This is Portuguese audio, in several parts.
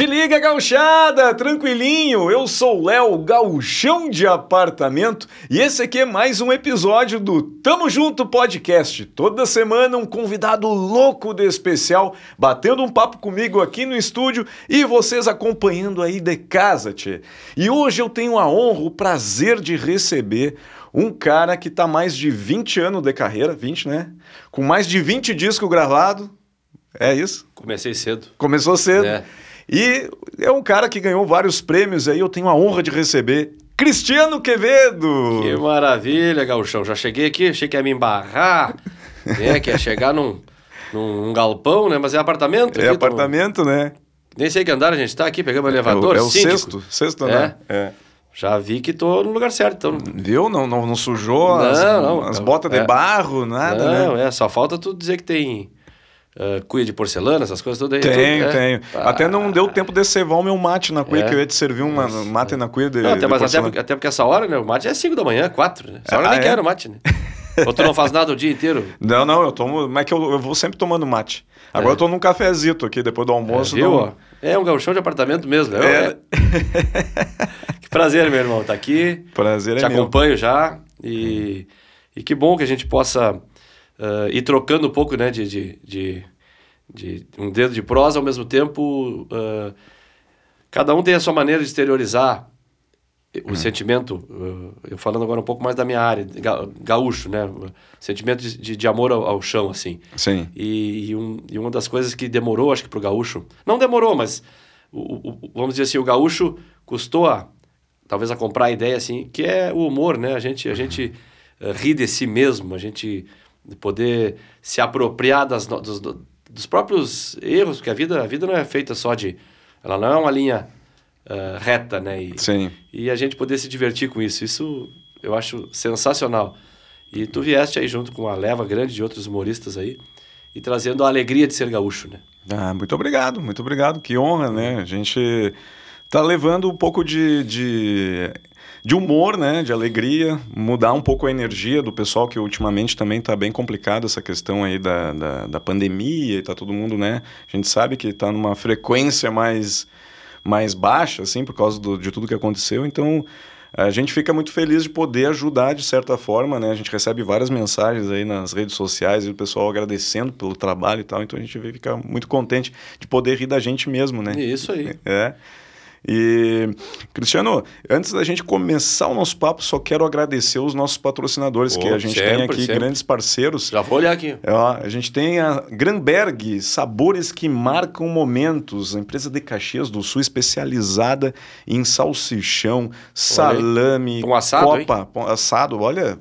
Te liga, gauchada! Tranquilinho, eu sou o Léo, gauchão de apartamento, e esse aqui é mais um episódio do Tamo Junto Podcast. Toda semana um convidado louco de especial, batendo um papo comigo aqui no estúdio e vocês acompanhando aí de casa, tchê. E hoje eu tenho a honra, o prazer de receber um cara que tá mais de 20 anos de carreira, 20, né? Com mais de 20 discos gravados. É isso? Comecei cedo. Começou cedo. É. E é um cara que ganhou vários prêmios aí, eu tenho a honra de receber. Cristiano Quevedo! Que maravilha, Gauchão. Já cheguei aqui, achei que ia me embarrar, né? Que ia chegar num, num, galpão, né? Mas é apartamento? É aqui, tamo- apartamento, né? Nem sei que andar a gente tá aqui, pegamos o É o, elevador. é o síndico. sexto, sexto andar. É. Já vi que tô no lugar certo, então. Viu? Não, não, não sujou Não, as, não, as não. botas de É. barro, nada, Não, né? é, só falta tu dizer que tem ah, cuia de porcelana, essas coisas tudo aí. Tenho, tudo, é. tenho. Ah. Até não deu tempo de cevar o meu mate na cuia, É. que eu ia te servir uma mate na cuia de, Não, até, de mas até até porque essa hora, né? O mate é 5 da manhã, 4, né? Essa hora eu Ah, nem é? quero mate, né? Ou tu não faz nada o dia inteiro. Não, não, eu tomo. Mas é que eu, eu vou sempre tomando mate. Agora É. eu tô num cafezito aqui, depois do almoço. Viu? dou- ó? É um gauchão de apartamento mesmo. né? É. É. que prazer, meu irmão, tá aqui. Prazer Te é meu. acompanho já. E, e que bom que a gente possa ah, ir trocando um pouco, né? De, de, de, de um dedo de prosa, ao mesmo tempo. ah, cada um tem a sua maneira de exteriorizar o sentimento. ah, eu falando agora um pouco mais da minha área, ga- gaúcho, né? Sentimento de, de, amor ao, ao chão, assim. Sim. E, e, um- e uma das coisas que demorou, acho que pro gaúcho, não demorou, mas o- o- o- vamos dizer assim, o gaúcho custou a, talvez a comprar a ideia assim, que é o humor, né? A gente, a gente eh, ri de si mesmo, a gente poder se apropriar das, dos, do- dos próprios erros, porque a vida, a vida não é feita só de, ela não é uma linha eh, reta, né? E, Sim. e a gente poder se divertir com isso. Isso eu acho sensacional. E tu vieste aí junto com uma leva grande de outros humoristas aí e trazendo a alegria de ser gaúcho, né? Ah, muito obrigado, muito obrigado. Que honra, né? A gente tá levando um pouco de, de, de humor, né? De alegria, mudar um pouco a energia do pessoal, que ultimamente também tá bem complicado essa questão aí da, da, da pandemia e tá todo mundo, né? A gente sabe que tá numa frequência mais, mais baixa, assim, por causa do, de tudo que aconteceu. Então. A gente fica muito feliz de poder ajudar de certa forma, né? A gente recebe várias mensagens aí nas redes sociais e o pessoal agradecendo pelo trabalho e tal, então a gente fica muito contente de poder rir da gente mesmo, né? Isso aí. É. E, Cristiano, antes da gente começar o nosso papo, só quero agradecer os nossos patrocinadores, que Oh, a gente tem sempre, aqui sempre. grandes parceiros. Já vou olhar aqui. Ó, a gente tem a Granberg, sabores que marcam momentos, a empresa de Caxias do Sul especializada em salsichão, salame, Pão assado, hein? copa, pão assado. Olha,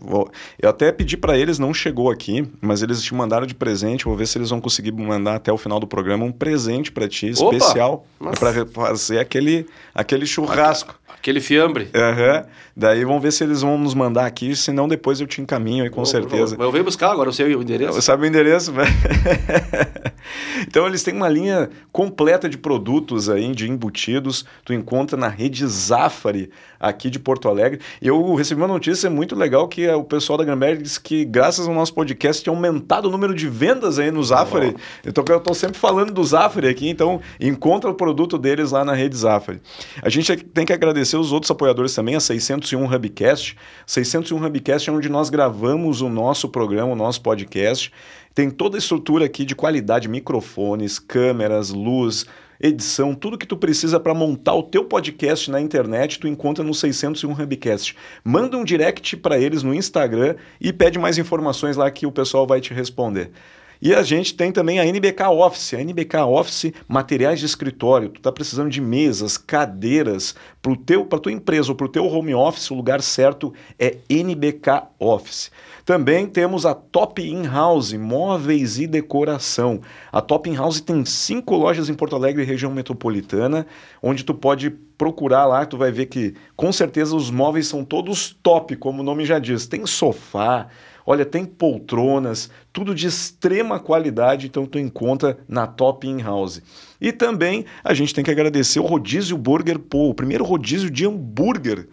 eu até pedi para eles, não chegou aqui, mas eles te mandaram de presente. Vou ver se eles vão conseguir mandar até o final do programa um presente para ti Opa! especial para fazer aquele aquele churrasco. Aquele fiambre. Aham. Daí vamos ver se eles vão nos mandar aqui, senão depois eu te encaminho aí com Eu- certeza. Eu, eu venho buscar agora, eu sei o endereço. Sabe o endereço? velho? então eles têm uma linha completa de produtos aí, de embutidos. Tu encontra na rede Zafari aqui de Porto Alegre. E eu recebi uma notícia muito legal que é o pessoal da Granberg disse que graças ao nosso podcast tinha aumentado o número de vendas aí no Zafari. Então eu tô sempre falando do Zafari aqui, então encontra o produto deles lá na rede Zafari. A gente tem que agradecer os outros apoiadores também, a 601 Hubcast. 601 Hubcast é onde nós gravamos o nosso programa, o nosso podcast. Tem toda a estrutura aqui de qualidade, microfones, câmeras, luz, edição, tudo que tu precisa para montar o teu podcast na internet, tu encontra no 601 Hubcast. Manda um direct para eles no Instagram e pede mais informações lá que o pessoal vai te responder. E a gente tem também a NBK Office. A NBK Office, materiais de escritório. Tu está precisando de mesas, cadeiras para teu, para tua empresa ou para o teu home office, o lugar certo é NBK Office. Também temos a Top In House, móveis e decoração. A Top In House tem cinco lojas em Porto Alegre região metropolitana, onde tu pode procurar lá, tu vai ver que com certeza os móveis são todos top, como o nome já diz. Tem sofá, Olha, tem poltronas, tudo de extrema qualidade, então tu encontra na Top In House. E também a gente tem que agradecer o Rodízio Burger Pô, o primeiro rodízio de hambúrguer.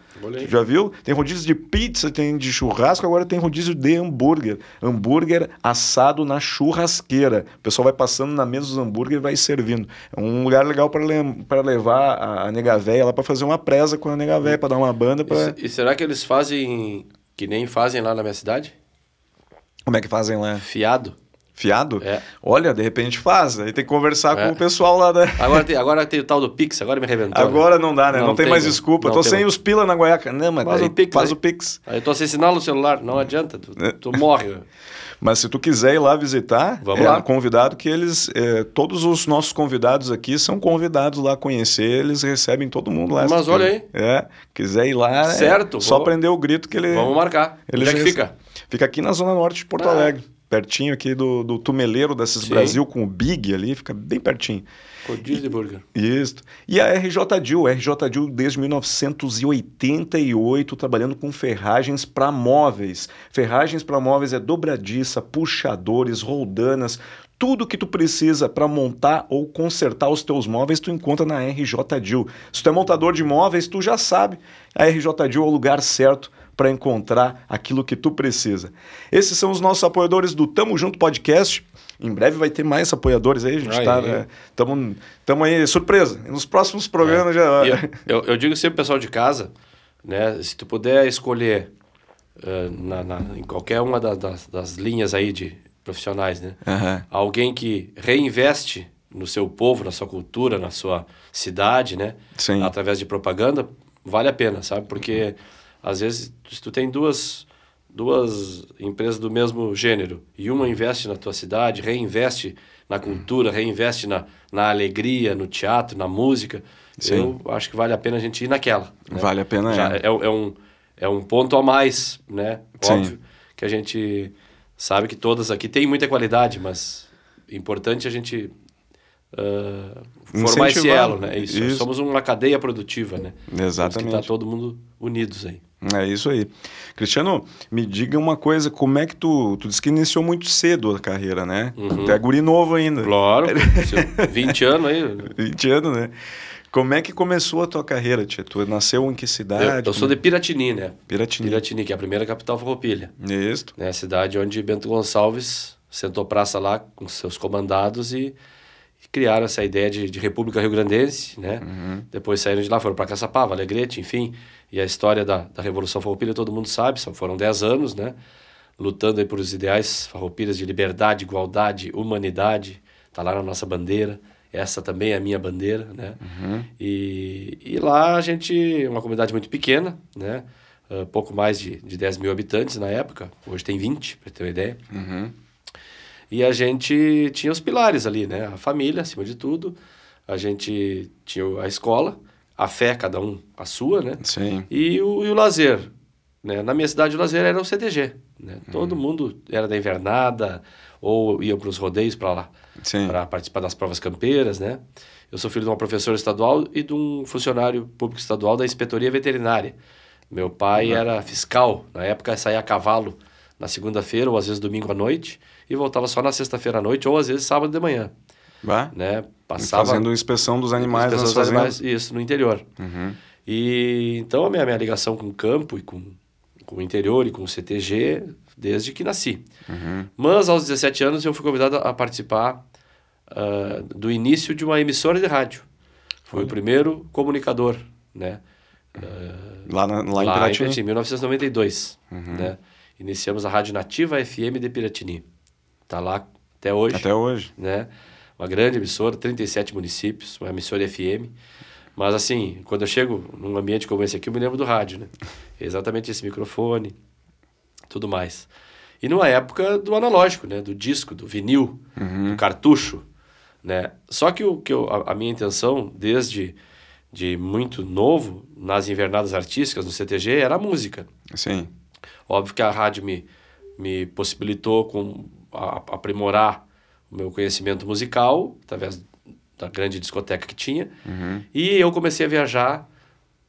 Já viu? Tem rodízio de pizza, tem de churrasco, agora tem rodízio de hambúrguer. Hambúrguer assado na churrasqueira. O pessoal vai passando na mesa dos hambúrguer e vai servindo. É um lugar legal para le levar a, a nega véia lá para fazer uma presa com a nega véia, para dar uma banda. Pra... E, e será que eles fazem que nem fazem lá na minha cidade? Como é que fazem lá? Fiado. Fiado? É. Olha, de repente faz. Aí tem que conversar É. com o pessoal lá da. Agora tem, agora tem o tal do Pix, agora me reventou. né? Agora não dá, né? Não, Não tem, tem, mais né? desculpa. Não Tô sem os pila na guaiaca. Não, mas Faz daí o Pix, faz né? o Pix. Aí eu tô sem sinal no celular, não adianta, tu, tu morre. Mas se tu quiser ir lá visitar, Vamos é lá. convidado que eles. é, todos os nossos convidados aqui são convidados lá a conhecer, eles recebem todo mundo lá. Mas olha tu- É, quiser ir lá. é Certo, só vou- prender o grito que ele. Vamos marcar. Ele Onde é que fica? Fica aqui na Zona Norte de Porto Ah. Alegre. Pertinho aqui do, do Tumeleiro desses Sim. Brasil, com o Big ali, fica bem pertinho. Rodízio de burger. Isso. E a RJ Dil, RJ Dil desde 1988, trabalhando com ferragens para móveis. Ferragens para móveis é dobradiça, puxadores, roldanas, tudo que tu precisa para montar ou consertar os teus móveis, tu encontra na RJ Dil. Se tu é montador de móveis, tu já sabe, a RJ Dil é o lugar certo para encontrar aquilo que tu precisa. Esses são os nossos apoiadores do Tamo Junto Podcast. Em breve vai ter mais apoiadores aí, a gente Aí. tá, né? Tamo, aí, surpresa. Nos próximos programas já. E eu, eu, eu digo sempre pessoal de casa, né? Se tu puder escolher eh, na, na- em qualquer uma da- das, das linhas aí de profissionais, né? Aham. Alguém que reinveste no seu povo, na sua cultura, na sua cidade, né? Sim. Através de propaganda, vale a pena, sabe? Porque às vezes se tu tem duas duas empresas do mesmo gênero e uma investe na tua cidade, reinveste na cultura, reinveste na, na alegria, no teatro, na música, Sim. eu acho que vale a pena a gente ir naquela. né? Vale a pena, Já é. é, é um, é um ponto a mais, né? Sim. Óbvio que a gente sabe que todas aqui têm muita qualidade, mas é importante a gente ah, formar esse elo, né? Isso. Isso. Somos uma cadeia produtiva, né? Temos que Exatamente. estar todo mundo unidos aí. É isso aí. Cristiano, me diga uma coisa, como é que tu, tu disse que iniciou muito cedo a carreira, né? Uhum. Tu é guri novo ainda. Claro, seu 20 anos aí. 20 anos, né? Como é que começou a tua carreira, tia? Tu nasceu em que Eu, cidade? eu sou de Piratini, né? Piratini. Piratini, que é a primeira capital farroupilha. Isso. né? A cidade onde Bento Gonçalves sentou praça lá com seus comandados e, criaram essa ideia de, de República Rio Grandense, né? Depois saíram de lá, foram para Caçapava, Alegrete, enfim. E a história da, da Revolução Farroupilha todo mundo sabe, só foram 10 anos, né? Lutando aí por os ideais farroupilhas de liberdade, igualdade, humanidade. Tá lá na nossa bandeira. Essa também é a minha bandeira, né? E, e lá a gente, uma comunidade muito pequena, né? Ah, pouco mais de, de 10 mil habitantes na época. Hoje tem 20, para ter uma ideia. Uhum. E a gente tinha os pilares ali, né? A família, acima de tudo. A gente tinha a escola, a fé, cada um a sua, né? Sim. E o, e o lazer. Né? Na minha cidade, o lazer era o CTG. Né? Todo mundo era da invernada ou ia para os rodeios para lá, para participar das provas campeiras, né? Eu sou filho de uma professora estadual e de um funcionário público estadual da inspetoria veterinária. Meu pai era fiscal, na época saía a cavalo na segunda-feira ou às vezes domingo à noite e voltava só na sexta-feira à noite ou às vezes sábado de manhã, Vá. né? Passava Fazendo inspeção dos animais inspeção dos animais, isso no interior. Uhum. E então a minha, minha ligação com o campo e com, com o interior e com o CTG desde que nasci. Uhum. Mas aos 17 anos eu fui convidado a participar ah, do início de uma emissora de rádio. Fui o primeiro comunicador, né? Ah, Lá, na, lá, em lá em Piratini. Piratini, 1992, Uhum. né? Iniciamos a Rádio Nativa FM de Piratini. Tá lá até hoje Até hoje. né? Uma grande emissora, 37 municípios, uma emissora FM. Mas assim, quando eu chego num ambiente como esse aqui, eu me lembro do rádio, né? Exatamente esse microfone, tudo mais. E numa época do analógico, né? Do disco, do vinil, do cartucho, né? Só que, o, que eu, a, a minha intenção, desde de muito novo, nas invernadas artísticas, no CTG, era a música. Sim. Óbvio que a rádio me, me possibilitou com, a, a- aprimorar o meu conhecimento musical, através da grande discoteca que tinha. E eu comecei a viajar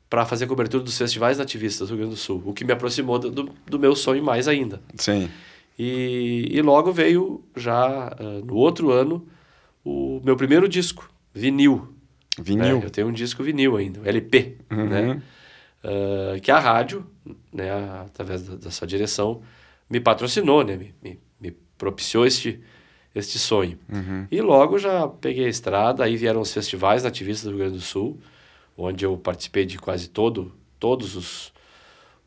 para fazer cobertura dos festivais nativistas do Rio Grande do Sul, o que me aproximou do, do, do meu sonho mais ainda. Sim. E, e logo veio, já uh, no outro ano, o meu primeiro disco, vinil. Vinil? Né? Eu tenho um disco vinil ainda, LP, Uhum. né? Uh, que a rádio, né, através da, da, sua direção, me patrocinou, né? Me, me, me propiciou este, este sonho. Uhum. E logo já peguei a estrada, aí vieram os festivais nativistas do Rio Grande do Sul, onde eu participei de quase todo, todos os,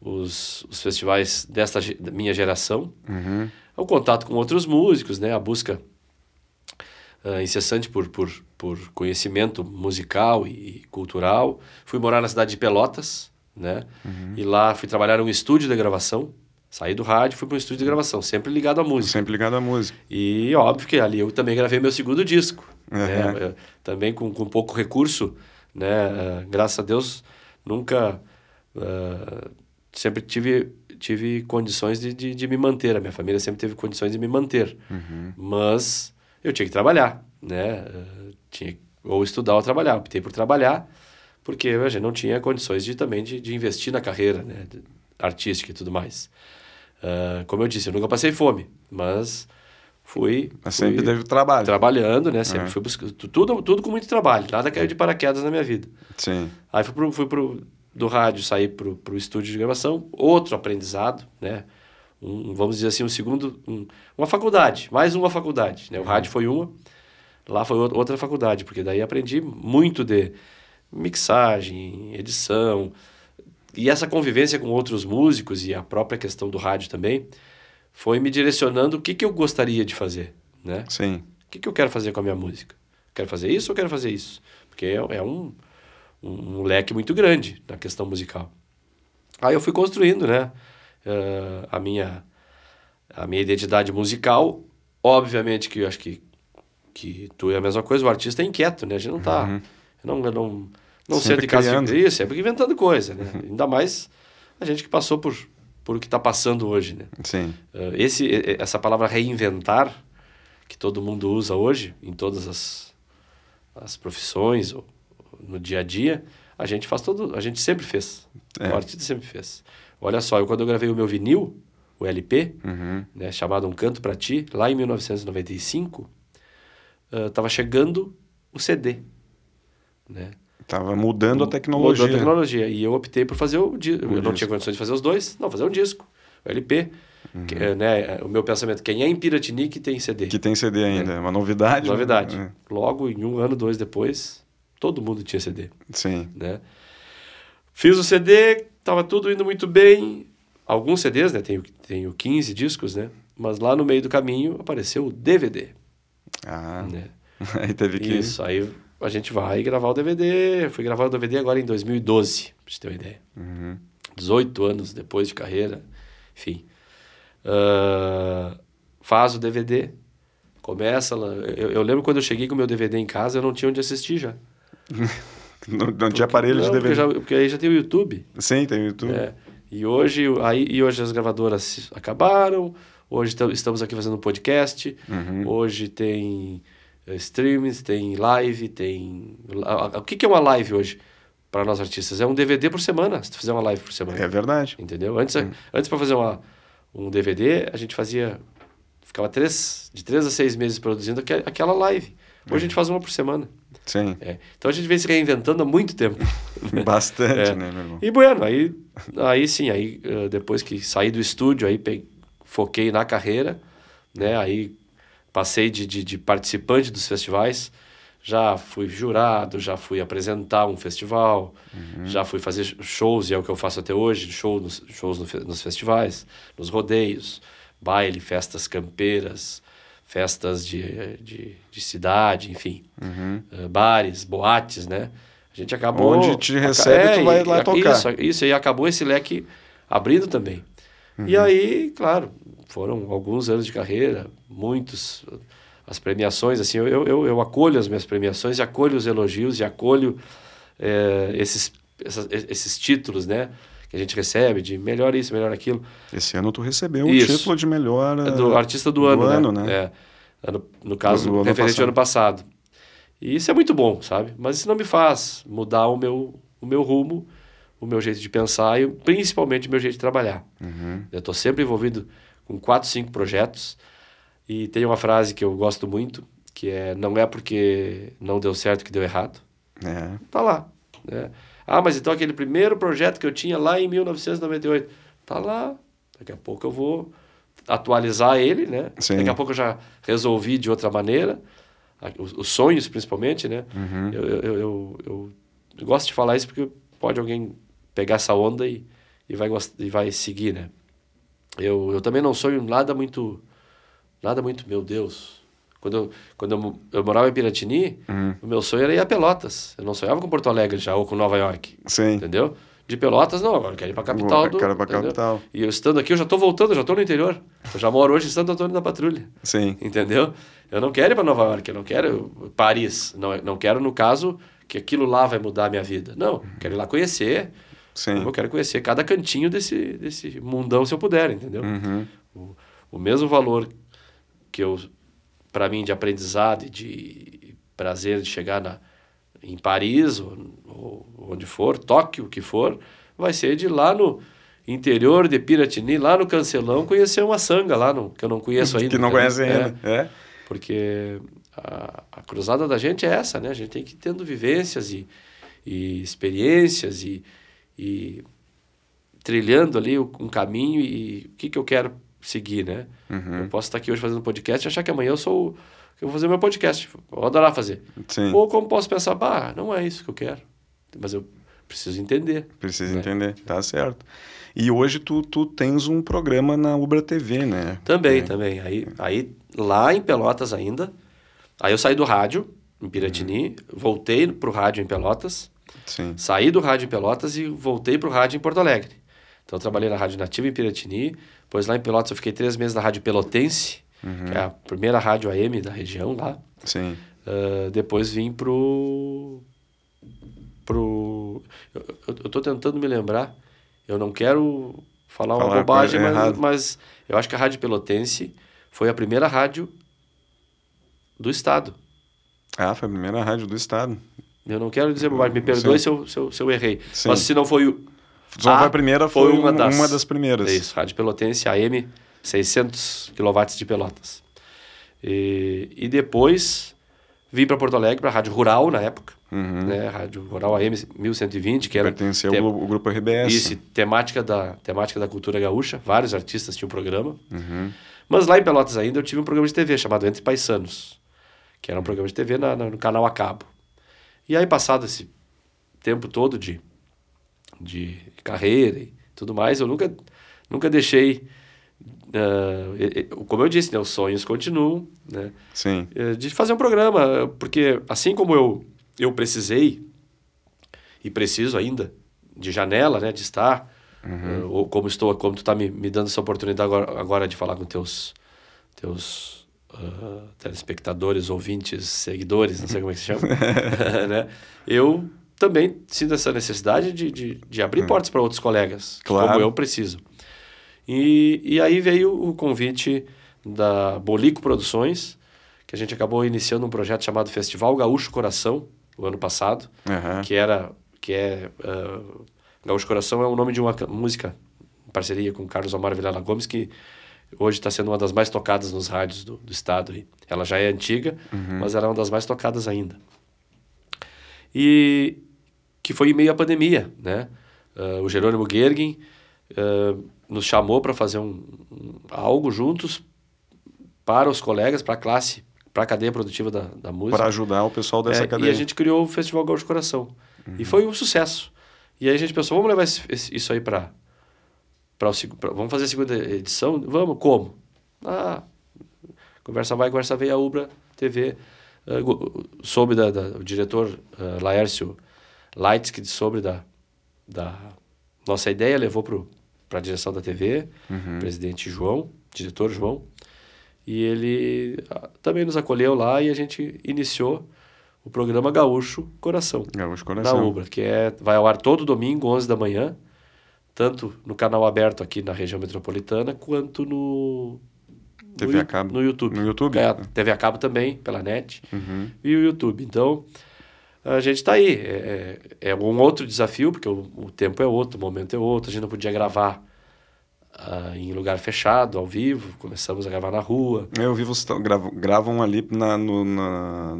os, os festivais desta minha geração. Uhum. O contato com outros músicos, né? A busca uh, incessante por, por, por conhecimento musical e, cultural. Fui morar na cidade de Pelotas, né? Uhum. E lá fui trabalhar em um estúdio de gravação. Saí do rádio, fui para um estúdio de gravação, sempre ligado à música. Sempre ligado à música. E óbvio que ali eu também gravei meu segundo disco. Uhum. Né? Também com, com pouco recurso, né? Uh, graças a Deus, nunca... Uh, sempre tive tive condições de, de, de, me manter a minha família sempre teve condições de me manter uhum. mas eu tinha que trabalhar né uh, tinha ou estudar ou trabalhar optei por trabalhar porque a gente não tinha condições de também de, de investir na carreira né artística e tudo mais uh, como eu disse eu nunca passei fome mas fui, mas sempre fui teve trabalho trabalhando né sempre é. fui buscando tudo tudo com muito trabalho nada caiu de paraquedas na minha vida sim aí fui pro, fui pro do rádio sair para o estúdio de gravação, outro aprendizado, né? Um, vamos dizer assim, um segundo, um, uma faculdade, mais uma faculdade, né? O rádio foi uma, lá foi outra faculdade, porque daí aprendi muito de mixagem, edição, e essa convivência com outros músicos e a própria questão do rádio também, foi me direcionando o que, que eu gostaria de fazer, né? Sim. O que, que eu quero fazer com a minha música? Quero fazer isso ou quero fazer isso? Porque é, é um um, um, leque muito grande na questão musical. Aí eu fui construindo, né, uh, a minha a minha identidade musical. Obviamente que eu acho que que tu é a mesma coisa, o artista é inquieto, né? A gente não tá, uhum. não não não sempre senta em casa criando. isso, sempre inventando coisa, né? Ainda mais a gente que passou por por o que está passando hoje, né? Sim. Uh, esse essa palavra reinventar que todo mundo usa hoje em todas as as profissões ou no dia a dia, a gente faz todo, a gente sempre fez. É. O artista sempre fez. Olha só, eu quando eu gravei o meu vinil, o LP, Uhum. né, chamado Um Canto para Ti, lá em 1995, uh, tava chegando o CD, né? Tava mudando a tecnologia. Mudando a tecnologia. E eu optei por fazer o disco. eu não tinha condições de fazer os dois, não, fazer um disco. O LP. Uhum. Que, é, né, o meu pensamento, quem é em Piratinique tem CD. Que tem CD ainda, é uma novidade. né? Novidade. É. Logo, em um ano, dois depois, todo mundo tinha CD Sim. né? Fiz o CD, tava tudo indo muito bem. Alguns CDs, né? Tenho, tenho 15 discos, né? Mas lá no meio do caminho apareceu o DVD, Ah, né? aí teve que... Isso, aí a gente vai gravar o DVD. Eu fui gravar o DVD agora em 2012, pra você ter uma ideia. Uhum. 18 anos depois de carreira, enfim. Ah, faz o DVD, começa lá. Eu, eu lembro quando eu cheguei com o meu DVD em casa, eu não tinha onde assistir já. Não, não tinha aparelho de Não, porque, DVD. já, porque aí já tem o YouTube. Sim, tem o YouTube. É, e hoje aí e hoje as gravadoras acabaram. Hoje tam- estamos aqui fazendo um podcast. Uhum. Hoje tem streams, tem live, tem o que que é uma live hoje para nós artistas? É um DVD por semana. Se tu fizer uma live por semana, É verdade. entendeu? Antes antes para fazer uma um DVD a gente fazia ficava três de três a seis meses produzindo aque- aquela live. Hoje a gente faz uma por semana. Sim. É. Então a gente vem se reinventando há muito tempo. Bastante, É. né, meu irmão? E bueno, aí, aí sim, aí eh, depois que saí do estúdio, aí pe- foquei na carreira, né? Aí passei de, de, de participante dos festivais, já fui jurado, já fui apresentar um festival, já fui fazer shows, e é o que eu faço até hoje, show nos, shows no nos festivais, nos rodeios, baile, festas campeiras, festas de, de, de cidade, enfim, Uhum. eh, bares, boates, né? A gente acabou... Onde te recebe, tu vai e- lá e- tocar. Isso, isso, e acabou esse leque abrindo também. E Uhum. aí, claro, foram alguns anos de carreira, muitos, as premiações, assim, eu, eu, eu, acolho as minhas premiações e acolho os elogios e acolho eh, esses, essas- esses títulos, né? Que a gente recebe de melhor isso, melhor aquilo. Esse ano tu recebeu um Isso. título de melhor... É do artista do, do ano, ano, né? né? É. Ano- no caso, Do ano referente passado. ao ano passado. E isso é muito bom, sabe? Mas isso não me faz mudar o meu, o meu rumo, o meu jeito de pensar e principalmente o meu jeito de trabalhar. Uhum. Eu estou sempre envolvido com quatro, cinco projetos. E tem uma frase que eu gosto muito, que é não é porque não deu certo que deu errado. É. Tá lá. Né? Ah, mas então aquele primeiro projeto que eu tinha lá em 1998, tá lá. Daqui a pouco eu vou atualizar ele, né? Sim. Daqui a pouco eu já resolvi de outra maneira. Os, os sonhos, principalmente, né? Uhum. Eu, eu, eu, eu, eu gosto de falar isso porque pode alguém pegar essa onda e, e, vai, e vai seguir, né? Eu, eu também não sonho nada muito, nada muito, meu Deus. Quando eu, quando eu, eu morava em Piratini, Uhum. o meu sonho era ir a Pelotas. Eu não sonhava com Porto Alegre já, ou com Nova York, Sim. entendeu? De Pelotas, não, agora eu quero ir para capital do... Quero pra entendeu? capital. E eu estando aqui, eu já estou voltando, eu já estou no interior. Eu já moro hoje em Santo Antônio da Patrulha. Sim. Entendeu? Eu não quero ir para Nova York, eu não quero Paris. Não, não quero, no caso, que aquilo lá vai mudar a minha vida. Não, eu quero ir lá conhecer. Sim. Eu quero conhecer cada cantinho desse, desse mundão, se eu puder, entendeu? Uhum. O, o mesmo valor que eu, para mim, de aprendizado e de prazer de chegar na, em Paris, ou, ou onde for, Tóquio, o que for, vai ser de lá no interior de Piratini, lá no Cancelão, conhecer uma sanga lá, no, que eu não conheço ainda. Que não conhece É. ainda. É. Porque a, a cruzada da gente é essa, né? A gente tem que ir tendo vivências e, e experiências e, e trilhando ali um caminho e o que, que eu quero seguir, né? Uhum. Eu posso estar aqui hoje fazendo podcast e achar que amanhã eu sou eu vou fazer meu podcast. Vou adorar fazer. Sim. Ou como posso pensar, bah, não é isso que eu quero. Mas eu preciso entender. Precisa né? entender. Tá certo. E hoje tu, tu tens um programa na Ubra TV, né? Também, É. também. Aí, aí, lá em Pelotas ainda, aí eu saí do rádio, em Piratini, voltei pro rádio em Pelotas, Sim. saí do rádio em Pelotas e voltei pro rádio em Porto Alegre. Então eu trabalhei na Rádio Nativa em Piratini, depois lá em Pelotas eu fiquei três meses na Rádio Pelotense, que é a primeira rádio AM da região lá. Sim. Ah, depois vim pro. pro. Eu, eu, eu tô tentando me lembrar. Eu não quero falar uma Falar bobagem, coisa mas, mas eu acho que a Rádio Pelotense foi a primeira rádio do estado. Ah, foi a primeira rádio do estado. Eu não quero dizer bobagem, me perdoe se eu, se, eu, se eu errei. Sim. Mas se não foi o. Só foi a primeira, foi uma um- das- uma das primeiras. É isso, Rádio Pelotense AM, 600 kW de Pelotas. E, e depois vim para Porto Alegre, para a Rádio Rural na época, Uhum. né? Rádio Rural AM 1120, que era Pertencia ao tem- grupo RBS. isso, temática da, temática da cultura gaúcha. Vários artistas tinham programa. Uhum. Mas lá em Pelotas ainda eu tive um programa de TV chamado Entre Paisanos, que era um programa de TV na, na- no canal a cabo. E aí, passado esse tempo todo de, de carreira e tudo mais, eu nunca, nunca deixei. e- como eu disse, né, os sonhos continuam, né? Sim. eh, de fazer um programa, porque assim como eu, eu precisei e preciso ainda de janela, né, de estar, eh, ou como estou, como tu está me, me dando essa oportunidade agora, agora de falar com teus teus ah, telespectadores, ouvintes, seguidores, não sei como é que se chama, né? Eu também sinto essa necessidade de, de, de abrir portas para outros colegas, Claro. como eu preciso. E, e aí veio o convite da Bolico Produções, que a gente acabou iniciando um projeto chamado Festival Gaúcho Coração, o ano passado, Aham. que era que é uh, Gaúcho Coração é o nome de uma ca- música em parceria com Carlos Omar Vilela Gomes que hoje está sendo uma das mais tocadas nos rádios do, do estado aí. ela já é antiga mas ela é uma das mais tocadas ainda e que foi em meio à pandemia né Uh, o Jerônimo Gergen uh, nos chamou para fazer um, um- algo juntos para os colegas para a classe para a cadeia produtiva da, da música Para ajudar o pessoal dessa é, cadeia. E a gente criou o Festival Gaúcho Coração. E foi um sucesso. E aí a gente pensou, vamos levar esse- esse- isso aí para... Vamos fazer a segunda edição? Vamos, como? Ah, conversa vai, conversa vem, a Ubra TV. ah, go- soube da, da- o diretor uh, Laércio Leitz, que soube da, da nossa ideia, levou para a direção da TV, Uhum. presidente João, diretor João, e ele ah, também nos acolheu lá e a gente iniciou o programa Gaúcho Coração, Gaúcho da Coração. Ubra, que é, vai ao ar todo domingo, 11 da manhã, tanto no canal aberto aqui na região metropolitana, quanto no, TV no, a cabo. no YouTube. No YouTube? É, TV a cabo também, pela net, Uhum. e o YouTube. Então, a gente está aí. É, é é um outro desafio, porque o, o tempo é outro, o momento é outro, a gente não podia gravar ah, em lugar fechado, ao vivo, começamos a gravar na rua. Eu vi vocês gravam, gravam ali na, no, na,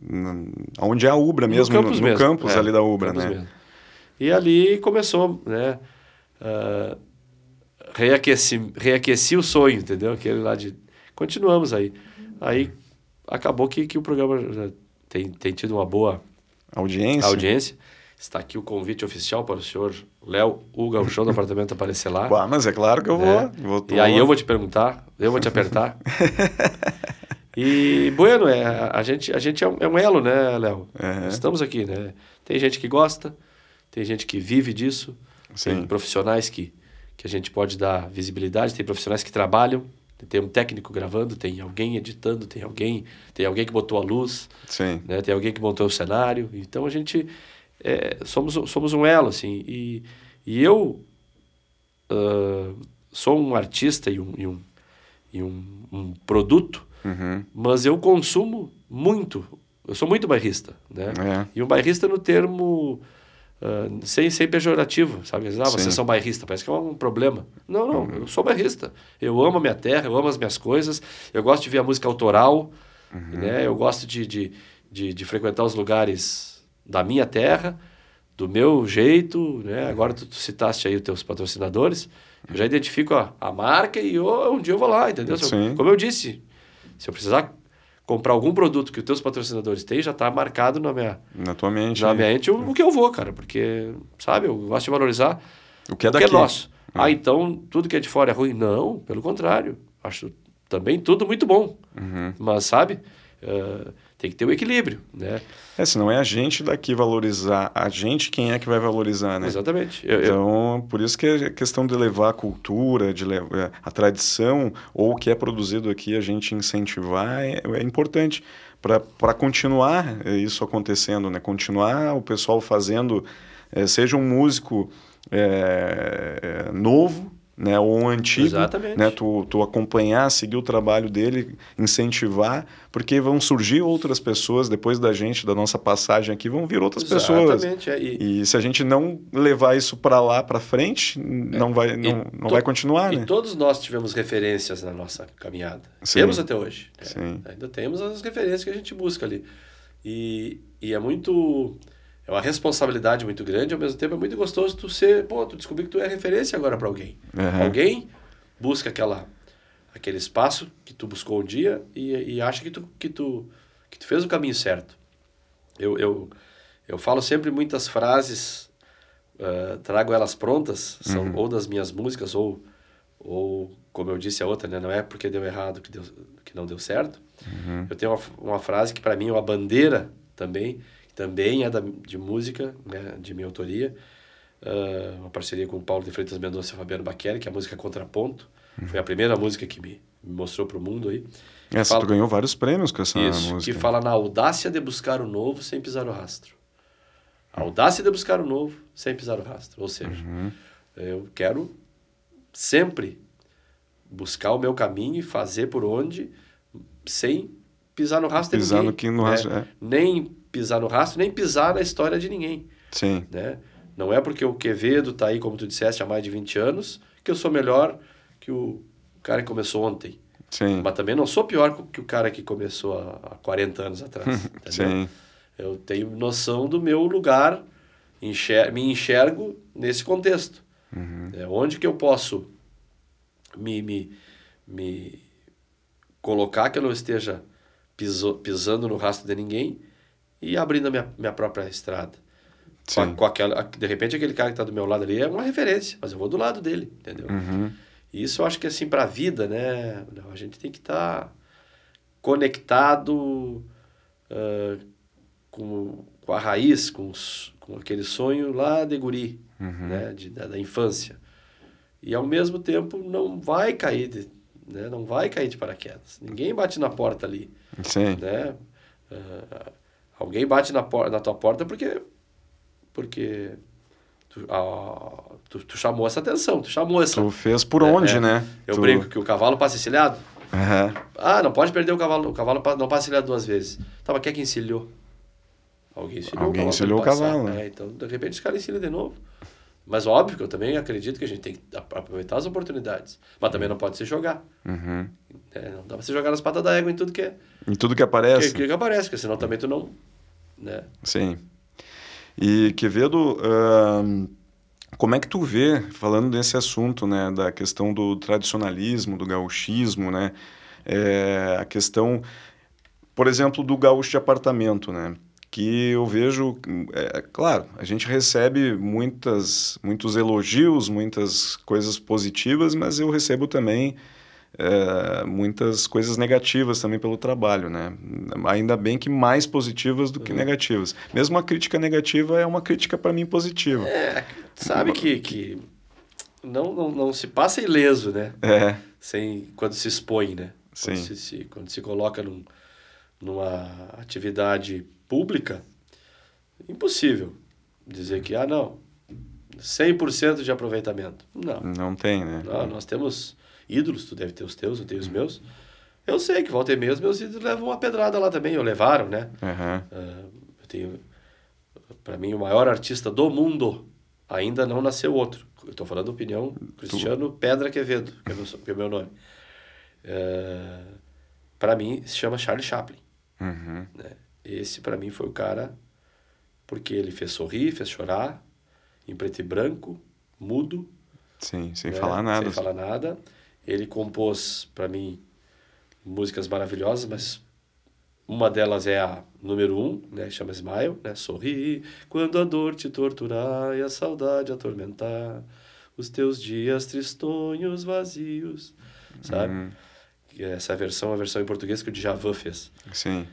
na, onde é a Ubra mesmo, no campus, no, no mesmo. campus é, ali da Ubra, né? Mesmo. E ali começou, né? Uh, reaqueci, reaqueci o sonho, entendeu? Aquele lá de... Continuamos aí. Aí acabou que, que o programa tem, tem tido uma boa audiência. audiência. Está aqui o convite oficial para o senhor Léo, o gauchão do apartamento aparecer lá. Ué, mas é claro que eu vou. É. vou e aí eu vou te perguntar, eu vou te apertar. e, bueno, é, a gente, a gente é, um, é um elo, né, Léo? Uhum. Estamos aqui, né? Tem gente que gosta, tem gente que vive disso, Sim. tem profissionais que, que a gente pode dar visibilidade, tem profissionais que trabalham, tem um técnico gravando, tem alguém editando, tem alguém, tem alguém que botou a luz, Sim. Né? tem alguém que montou o cenário. Então a gente é, somos, somos um elo, assim. E, e eu uh, sou um artista e um, e um, e um, um produto, uhum. mas eu consumo muito. Eu sou muito bairrista, né? É. E um bairrista no termo... Uh, sem, sem pejorativo, sabe? Ah, vocês são bairristas, parece que é um problema. Não, não, uhum. eu sou bairrista. Eu amo a minha terra, eu amo as minhas coisas, eu gosto de ver a música autoral, uhum. né? Eu gosto de, de, de, de frequentar os lugares da minha terra, do meu jeito, né? Agora tu, tu citaste aí os teus patrocinadores, eu já identifico a, a marca e eu, um dia eu vou lá, entendeu? Eu, como eu disse, se eu precisar comprar algum produto que os teus patrocinadores têm, já está marcado na minha... Na tua mente. Na minha mente, o, o que eu vou, cara, porque, sabe, eu gosto de valorizar o que é, daqui. Que é nosso. É. Ah, então tudo que é de fora é ruim? Não, pelo contrário. Acho também tudo muito bom. Uhum. Mas, sabe, uh, tem que ter o um equilíbrio, né? É, senão é a gente daqui valorizar a gente, quem é que vai valorizar, né? Exatamente. Eu, então, eu... por isso que é questão de levar a cultura, de levar é, a tradição, ou o que é produzido aqui, a gente incentivar, é, é importante para continuar isso acontecendo, né? Continuar o pessoal fazendo, é, seja um músico é novo, né, ou um antigo, Exatamente. né, tu, tu acompanhar, seguir o trabalho dele, incentivar, porque vão surgir outras pessoas depois da gente, da nossa passagem aqui, vão vir outras Exatamente, pessoas. É, e... e... se a gente não levar isso para lá, para frente, é. não vai, não, não vai continuar, e né? todos nós tivemos referências na nossa caminhada. Sim. Temos até hoje. Né? Ainda temos as referências que a gente busca ali. E, e é muito é uma responsabilidade muito grande, ao mesmo tempo é muito gostoso tu ser, pô, tu descobrir que tu é referência agora para alguém. Uhum. Alguém busca aquela aquele espaço que tu buscou um dia e, e acha que tu, que tu que tu fez o caminho certo. Eu, eu, eu falo sempre muitas frases, uh, trago elas prontas, são uhum. ou das minhas músicas ou ou como eu disse a outra, né, não é porque deu errado que deu que não deu certo. Uhum. Eu tenho uma, uma frase que para mim é uma bandeira também também é da, de música, né, de minha autoria. Uh, uma parceria com o Paulo de Freitas Mendonça e Fabiano Baqueri, que é a música Contraponto. Uhum. Foi a primeira música que me, me mostrou para o mundo aí. Essa fala, tu ganhou vários prêmios com essa isso, música. que fala na audácia de buscar o novo sem pisar o rastro. A audácia de buscar o novo sem pisar o rastro. Ou seja, uhum. eu quero sempre buscar o meu caminho e fazer por onde sem pisar no rastro pisar de ninguém. Que no rastro, é. É. Nem pisar no rastro, nem pisar na história de ninguém. Sim. Né? Não é porque o Quevedo está aí, como tu disseste, há mais de 20 anos, que eu sou melhor que o cara que começou ontem. Sim. Mas também não sou pior que o cara que começou há 40 anos atrás. Sim. Eu tenho noção do meu lugar, enxer me enxergo nesse contexto. Uhum. É, onde que eu posso me, me, me colocar que eu não esteja piso, pisando no rastro de ninguém e abrindo a minha, minha própria estrada. Com, com, aquela, de repente, aquele cara que está do meu lado ali é uma referência, mas eu vou do lado dele, entendeu? Uhum. E isso eu acho que, assim, para a vida, né? A gente tem que estar tá conectado uh, com, com a raiz, com, os, com aquele sonho lá de guri, uhum. né? De, da, da, infância. E, ao mesmo tempo, não vai cair de, né? Não vai cair de paraquedas. Ninguém bate na porta ali. Sim. Né? Uh, Alguém bate na, na tua porta porque porque tu, ah, tu, tu, chamou essa atenção, tu chamou essa... Tu fez por onde, é, né? Eu tu... brinco que o cavalo passa encilhado. Uhum. Ah, não pode perder o cavalo, o cavalo não passa encilhado duas vezes. Tá, mas quem é que encilhou? Alguém encilhou Alguém o cavalo. Encilhou o cavalo né? É, então, de repente, os caras encilham de novo. Mas óbvio que eu também acredito que a gente tem que aproveitar as oportunidades. Mas também não pode se jogar. Uhum. É, não dá pra se jogar nas patas da égua em tudo que é. Em tudo que aparece. Que, que aparece, porque senão também tu não. Né? Sim. E Quevedo, uh, como é que tu vê, falando desse assunto, né, da questão do tradicionalismo, do gauchismo, né, é, a questão, por exemplo, do gaúcho de apartamento, né, que eu vejo, é, claro, a gente recebe muitas, muitos elogios, muitas coisas positivas, mas eu recebo também é, muitas coisas negativas também pelo trabalho, né? Ainda bem que mais positivas do que uhum. negativas. Mesmo a crítica negativa é uma crítica para mim positiva. É, sabe que, que não, não, não se passa ileso, né? É. Sem, quando se expõe, né? Sim. Quando se, se, quando se coloca num, numa atividade pública, impossível dizer que, ah, não, 100% de aproveitamento. Não. Não tem, né? Não, nós temos ídolos, tu deve ter os teus, eu tenho os meus. Eu sei que volta e meia os meus ídolos levam uma pedrada lá também, ou levaram, né? Uhum. Uh, eu tenho, para mim, o maior artista do mundo, ainda não nasceu outro. Eu estou falando opinião Cristiano tu... Pedra Quevedo, que é, meu, que é meu nome. Uh, para mim, se chama Charlie Chaplin. Uhum. Né? Esse, para mim, foi o cara, porque ele fez sorrir, fez chorar, em preto e branco, mudo. Sim, sem né? falar nada. Sem falar nada. Ele compôs, para mim, músicas maravilhosas, mas uma delas é a número um, né? Chama Smile, né? Sorri quando a dor te torturar e a saudade atormentar, os teus dias tristonhos vazios, sabe? Uhum. Essa versão é a versão em português que o Djavan fez. Sim.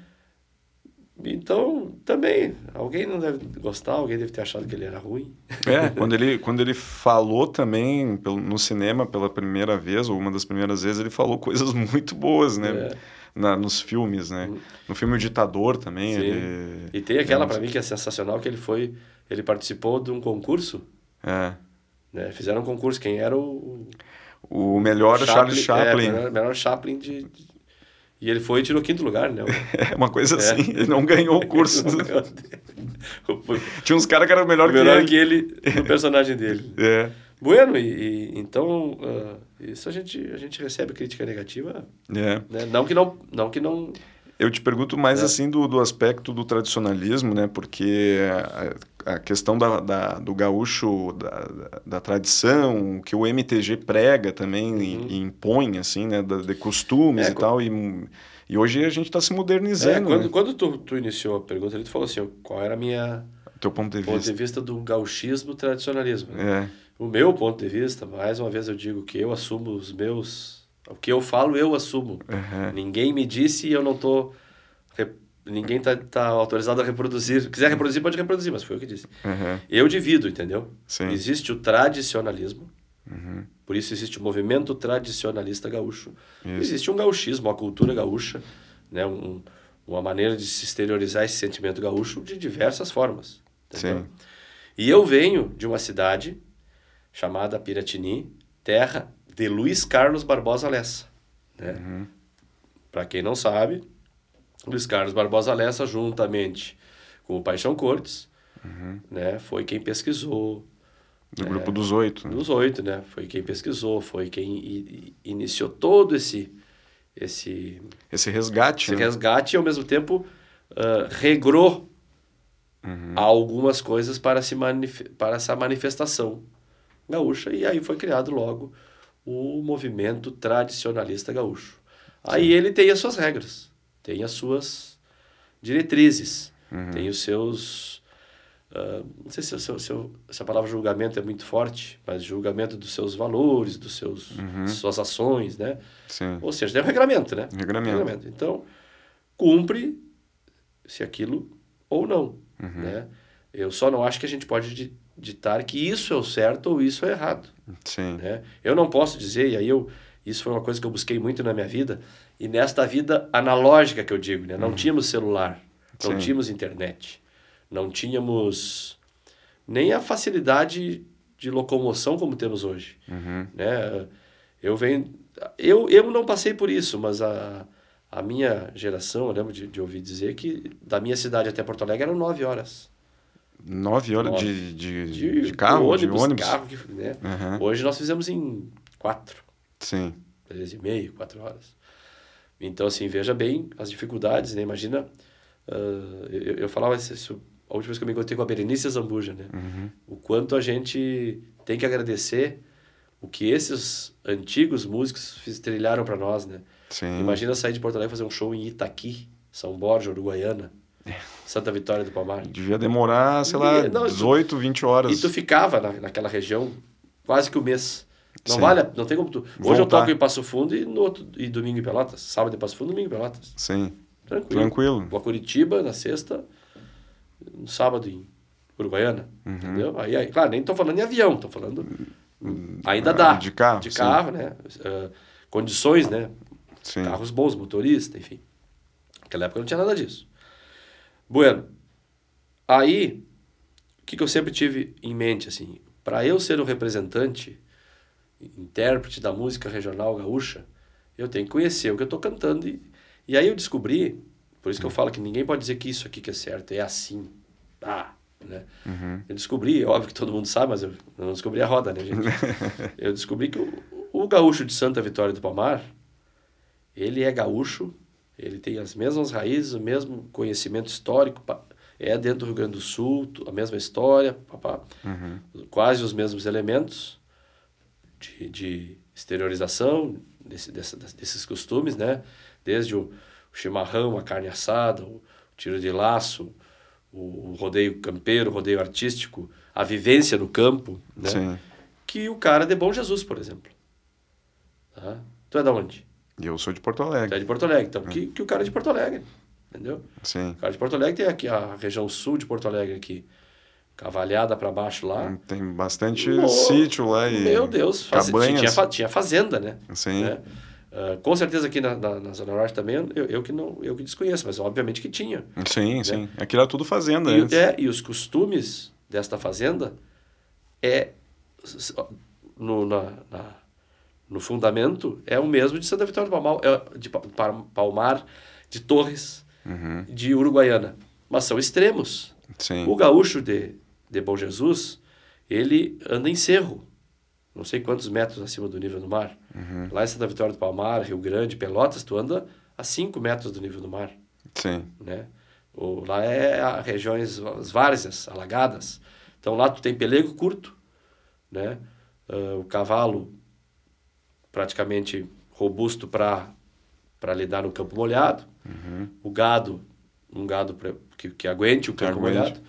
Então, também, alguém não deve gostar, alguém deve ter achado que ele era ruim. É, quando ele, quando ele falou também no cinema pela primeira vez, ou uma das primeiras vezes, ele falou coisas muito boas, né? É. Na, nos filmes, né? Hum. No filme O Ditador também. Sim. Ele... E tem aquela, é, para mim, que é sensacional, que ele foi... Ele participou de um concurso. É. Né? Fizeram um concurso, quem era o... O melhor Chaplin, Charles Chaplin. É, o melhor, melhor Chaplin de, de e ele foi e tirou quinto lugar, né? É uma coisa é. assim, ele não ganhou o curso. Tinha uns caras que eram melhor, melhor que ele. que ele no personagem dele. É. Bueno, e, e então uh, isso a gente, a gente recebe crítica negativa. É. Né? Não que não, não que não eu te pergunto mais é. assim do, do aspecto do tradicionalismo, né? Porque a, a questão da, da, do gaúcho, da, da, tradição, que o MTG prega também uhum. e, e, impõe, assim, né? Da, de costumes é, e tal. E, e hoje a gente está se modernizando. É, quando né? quando tu, tu iniciou a pergunta, ele falou assim, qual era a minha... Teu ponto de vista. Ponto de vista do gauchismo tradicionalismo. Né? É. O meu ponto de vista, mais uma vez eu digo que eu assumo os meus o que eu falo, eu assumo. Uhum. Ninguém me disse e eu não tô... Ninguém tá, tá autorizado a reproduzir. Se quiser reproduzir, pode reproduzir, mas foi eu que disse. Uhum. Eu divido, entendeu? Sim. Existe o tradicionalismo, uhum. por isso existe o movimento tradicionalista gaúcho. Isso. Existe um gauchismo, uma cultura gaúcha, né? Um, uma maneira de se exteriorizar esse sentimento gaúcho de diversas formas. Entendeu? Sim. E eu venho de uma cidade chamada Piratini, terra de Luiz Carlos Barbosa Lessa. Né? Uhum. Para quem não sabe, Luiz Carlos Barbosa Lessa, juntamente com o Paixão Cortes, uhum. né, foi quem pesquisou. Do né, grupo dos oito. Né? Dos oito, né? Foi quem pesquisou, foi quem iniciou todo esse esse esse resgate, esse né? resgate e ao mesmo tempo uh, regrou uhum. algumas coisas para se para essa manifestação gaúcha e aí foi criado logo o movimento tradicionalista gaúcho. Sim. Aí ele tem as suas regras, tem as suas diretrizes, uhum. tem os seus. Uh, não sei se, se, se, se, a palavra julgamento é muito forte, mas julgamento dos seus valores, dos seus uhum. suas ações, né? Sim. Ou seja, tem um regramento, né? Regramento. regramento. Então, cumpre se aquilo ou não, uhum. né? Eu só não acho que a gente pode ditar que isso é o certo ou isso é errado. Sim. Né? Eu não posso dizer, e aí eu, isso foi uma coisa que eu busquei muito na minha vida, e nesta vida analógica que eu digo, né? não uhum. tínhamos celular, não Sim. tínhamos internet, não tínhamos nem a facilidade de locomoção como temos hoje. Uhum. Né? Eu venho, eu, eu não passei por isso, mas a, a minha geração, eu lembro de, de ouvir dizer que da minha cidade até Porto Alegre eram nove horas. Nove horas Nove. de, de, de, de carro, ônibus, de ônibus? carro, né? Aham, Hoje nós fizemos em quatro, Sim, três e meio, quatro horas. Então, assim, veja bem as dificuldades, né? Imagina, ah, eu, eu falava isso, a última vez que eu me encontrei com a Berenice Zambuja, né? Uhum. O quanto a gente tem que agradecer o que esses antigos músicos fiz, trilharam para nós, né? sim. Imagina sair de Porto Alegre fazer um show em Itaqui, São Borja, Uruguaiana, Santa Vitória do Palmar. Devia demorar, sei lá, não, tu- 18, 20 horas. E tu ficava na, naquela região quase que o mês. Não Sim. vale, não tem como tu. Hoje eu Voltar. toco em Passo Fundo e, no outro, e domingo em Pelotas. Sábado em Passo Fundo, domingo em Pelotas. Sim, Tranquilo. tranquilo. Vou a Curitiba na sexta, no sábado em Uruguaiana. Uhum. Entendeu? Aí, aí, claro, nem tô falando em avião, tô falando. Ainda dá. De carro, De sim. carro, né? Ah, condições, né? Sim. Carros bons, motorista, enfim. Naquela época não tinha nada disso. Bueno, aí, o que, que eu sempre tive em mente, assim, para eu ser um representante, intérprete da música regional gaúcha, eu tenho que conhecer o que eu estou cantando. E, e aí eu descobri, por isso que eu falo que ninguém pode dizer que isso aqui que é certo, é assim. Ah, né? Uhum. Eu descobri, é óbvio que todo mundo sabe, mas eu eu não descobri a roda, né, gente? eu descobri que o, o gaúcho de Santa Vitória do Palmar, ele é gaúcho, ele tem as mesmas raízes, o mesmo conhecimento histórico, é dentro do Rio Grande do Sul, a mesma história, papá, Uhum. quase os mesmos elementos de, de exteriorização desse, dessa- desses costumes, né? Desde o, chimarrão, a carne assada, o tiro de laço, o, o rodeio campeiro, o rodeio artístico, a vivência no campo, né? Sim. Que o cara é de Bom Jesus, por exemplo. Tá? Tu é da onde? E eu sou de Porto Alegre. é de Porto Alegre. Então, que, que o cara é de Porto Alegre, entendeu? Sim. O cara de Porto Alegre tem aqui a região sul de Porto Alegre aqui, cavalhada para baixo lá. Tem bastante sítio lá e Meu Deus, faz- tinha, tinha fazenda, né? Sim. né? Ah, com certeza aqui na, na, na Zona Norte também, eu, eu, que não, eu que desconheço, mas obviamente que tinha. Sim, sim. Aquilo era tudo fazenda E, antes. é, e os costumes desta fazenda é no, na, na- no fundamento é o mesmo de Santa Vitória do Palmar, é, de Pa- Pa- Palmar, de Torres, Uhum. de Uruguaiana, mas são extremos. Sim. O gaúcho de, de Bom Jesus, ele anda em cerro, não sei quantos metros acima do nível do mar. Uhum. Lá em Santa Vitória do Palmar, Rio Grande, Pelotas, tu anda a 5 metros do nível do mar Sim. né? Lá é a regiões as várzeas, alagadas. Então lá tu tem pelego curto, né? Ah, o cavalo praticamente robusto para para lidar no campo molhado. O gado, um gado pra- que, que aguente o campo aguente. molhado.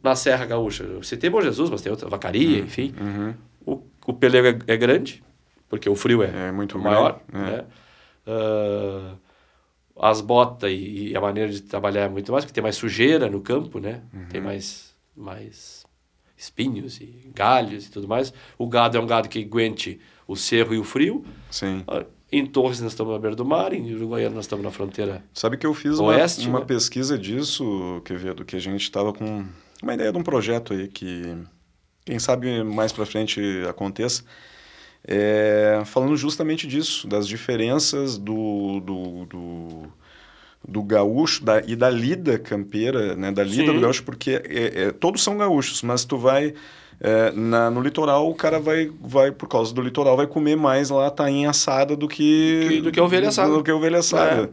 Na Serra Gaúcha, você tem Bom Jesus, mas tem outra, Vacaria, enfim. Uhum. O, o pelego é, é grande, porque o frio é, É muito maior. grande, é. Né? Ah, as botas e, e a maneira de trabalhar é muito mais, porque tem mais sujeira no campo, né? Uhum. Tem mais, mais espinhos e galhos e tudo mais. O gado é um gado que aguente o cerro e o frio. Sim. Ah, Em Torres nós estamos na beira do mar, em Uruguaiana nós estamos na fronteira. Sabe que eu fiz uma, Oeste, uma né? pesquisa disso, Quevedo, que a gente estava com uma ideia de um projeto aí que, quem sabe mais para frente aconteça, é, falando justamente disso, das diferenças do, do, do, do gaúcho da, e da lida campeira, né, da lida Sim. do gaúcho, porque é- é- todos são gaúchos, mas tu vai é, na, no litoral, o cara vai, vai, por causa do litoral, vai comer mais lá tainha assada do que... Que- do que ovelha assada. Do que a ovelha assada.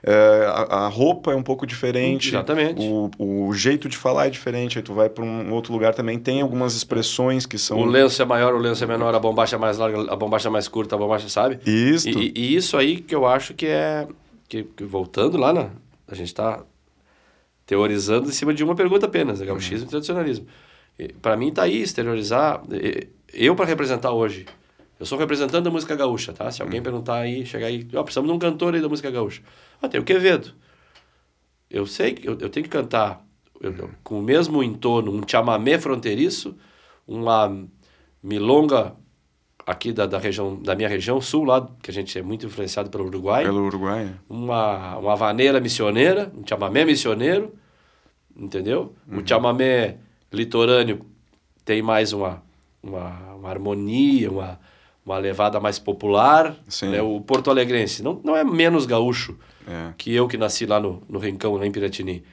É, a, a roupa é um pouco diferente. Exatamente. O, o jeito de falar é diferente. Aí tu vai para um outro lugar também, tem algumas expressões que são... O lenço é maior, o lenço é menor, a bombacha é mais larga, a bombacha é mais curta, a bombacha, sabe? Isto. E, e isso aí que eu acho que é. Que, que voltando lá, na, a gente está teorizando em cima de uma pergunta apenas: gauchismo e tradicionalismo. Para mim, tá aí exteriorizar. Eu, para representar hoje, eu sou representante da música gaúcha, tá? Se alguém perguntar aí, chegar aí, ó, precisamos de um cantor aí da música gaúcha. Ah, tem o Quevedo. Eu sei que eu, eu tenho que cantar eu- eu- com o mesmo entono, um chamamé fronteiriço, uma milonga aqui da, da região da minha região sul lá que a gente é muito influenciado pelo Uruguai Pelo Uruguai. uma uma vaneira missioneira um chamamé missioneiro entendeu Uhum. o chamamé litorâneo tem mais uma uma, uma harmonia uma uma levada mais popular né? o porto alegrense não não é menos gaúcho É. que eu que nasci lá no, no Rincão, lá em Piratini.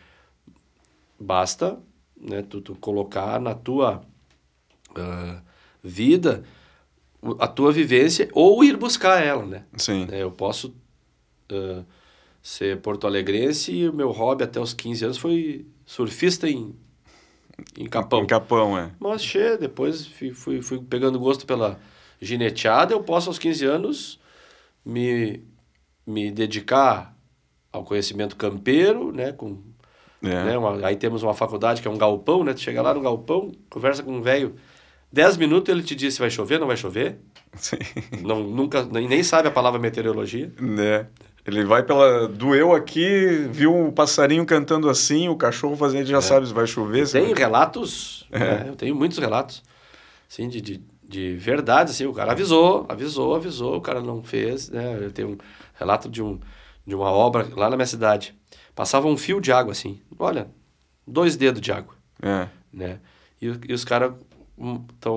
Basta né? Tu, tu colocar na tua uh, vida a tua vivência ou ir buscar ela, né? Sim. É, eu posso uh, ser porto-alegrense e o meu hobby até os 15 anos foi surfista em, em Capão. Em Capão, é. Mas, che, depois fui, fui, fui pegando gosto pela gineteada, eu posso aos 15 anos me, me dedicar ao conhecimento campeiro, né? Com, É. né? Uma- aí temos uma faculdade que é um galpão, né? Tu chega lá no galpão, conversa com um velho, 10 minutos ele te diz se vai chover, não vai chover. Sim. Não, nunca, nem, nem sabe a palavra meteorologia. Né? Ele vai pela. Doeu aqui, viu um passarinho cantando assim, o cachorro fazendo, já sabe se vai chover. É. Tem vai- relatos, É. né? eu tenho muitos relatos, assim, de, de, de verdade, assim, o cara avisou, avisou, avisou, o cara não fez, né? Eu tenho um relato de, um, de uma obra lá na minha cidade, passava um fio de água, assim, olha, dois dedos de água, É. né? E, o- e os caras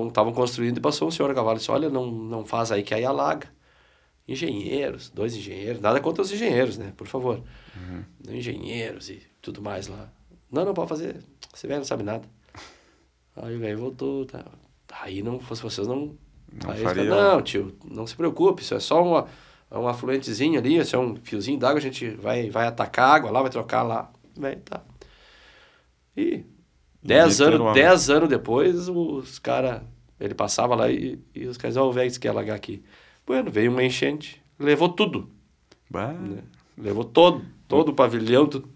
estavam construindo e passou um senhor a cavalo e disse, olha, não, não faz aí que aí alaga. Engenheiros, dois engenheiros, nada contra os engenheiros, né? Por favor. Engenheiros e tudo mais lá. Não, não pode fazer. Você velho não sabe nada. Aí o velho voltou. Tá. Aí não, se vocês não. Não aí faria. não, tio, não se preocupe, isso é só uma, um afluentezinho ali, isso é um fiozinho d'água, a gente vai, vai atacar a água lá, vai trocar lá. Velho, tá. E dez anos, dez anos depois, os caras. Ele passava lá e, e os caras, ó, o velho que quer alagar aqui. Bueno, veio uma enchente, levou tudo né? Levou todo, todo o pavilhão, tudo.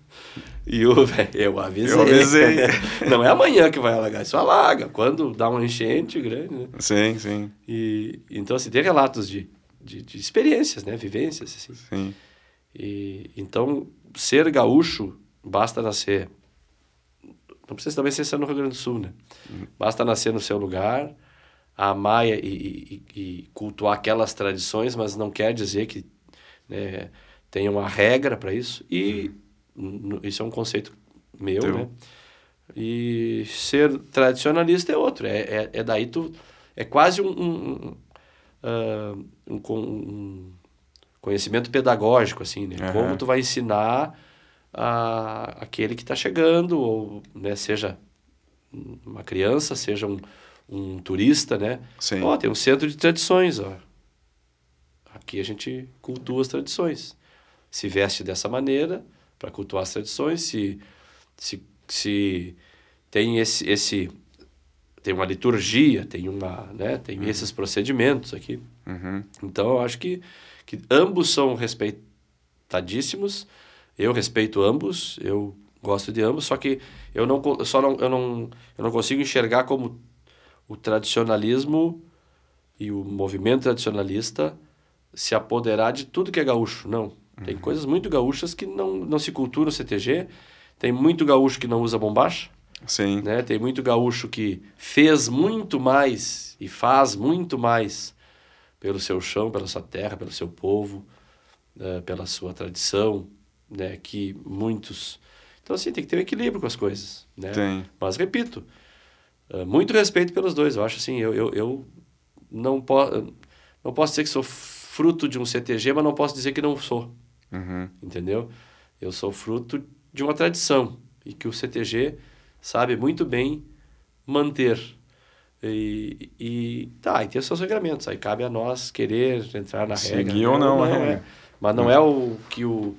E o velho, eu avisei. Eu avisei. Não é amanhã que vai alagar, isso alaga. Quando dá uma enchente grande, né? Sim, sim, E, então, assim, tem relatos de, de, de experiências, né? Vivências, assim. sim. E, então, ser gaúcho, basta nascer... Não precisa também ser no Rio Grande do Sul, né? Basta nascer no seu lugar, amar e, e, e- cultuar aquelas tradições, mas não quer dizer que né, tem uma regra para isso. E n- isso é um conceito meu, Teu. né? E ser tradicionalista é outro. É, é, é daí tu... É quase um... um, um, ah, um con- conhecimento pedagógico, assim, né? Aham. Como tu vai ensinar a, aquele que está chegando, ou né, seja uma criança, seja um, um turista, né? Sim. Ó, tem um centro de tradições, ó. Aqui a gente cultua as tradições. Se veste dessa maneira para cultuar as tradições, se, se, se tem esse, esse tem uma liturgia, tem uma, né, tem esses procedimentos aqui. Uhum. Então eu acho que, que ambos são respeitadíssimos. Eu respeito ambos, eu gosto de ambos, só que eu não eu só não eu não eu não consigo enxergar como o tradicionalismo e o movimento tradicionalista se apoderar de tudo que é gaúcho. Não. Tem coisas muito gaúchas que não, não se culturam no CTG. Tem muito gaúcho que não usa bombacha Sim. né? Tem muito gaúcho que fez muito mais e faz muito mais pelo seu chão, pela sua terra, pelo seu povo, né? pela sua tradição, né? Que muitos... Então, assim, tem que ter um equilíbrio com as coisas, né? Tem. Mas, repito, eh, muito respeito pelos dois. Eu acho assim, eu, eu, eu não, po não posso dizer que sou fruto de um CTG, mas não posso dizer que não sou Uhum. entendeu? Eu sou fruto de uma tradição e que o CTG sabe muito bem manter. E, e tá, e tem os seus regramentos. Aí cabe a nós querer entrar na Seguir regra. ou né? não, é. é. Mas não é o que o,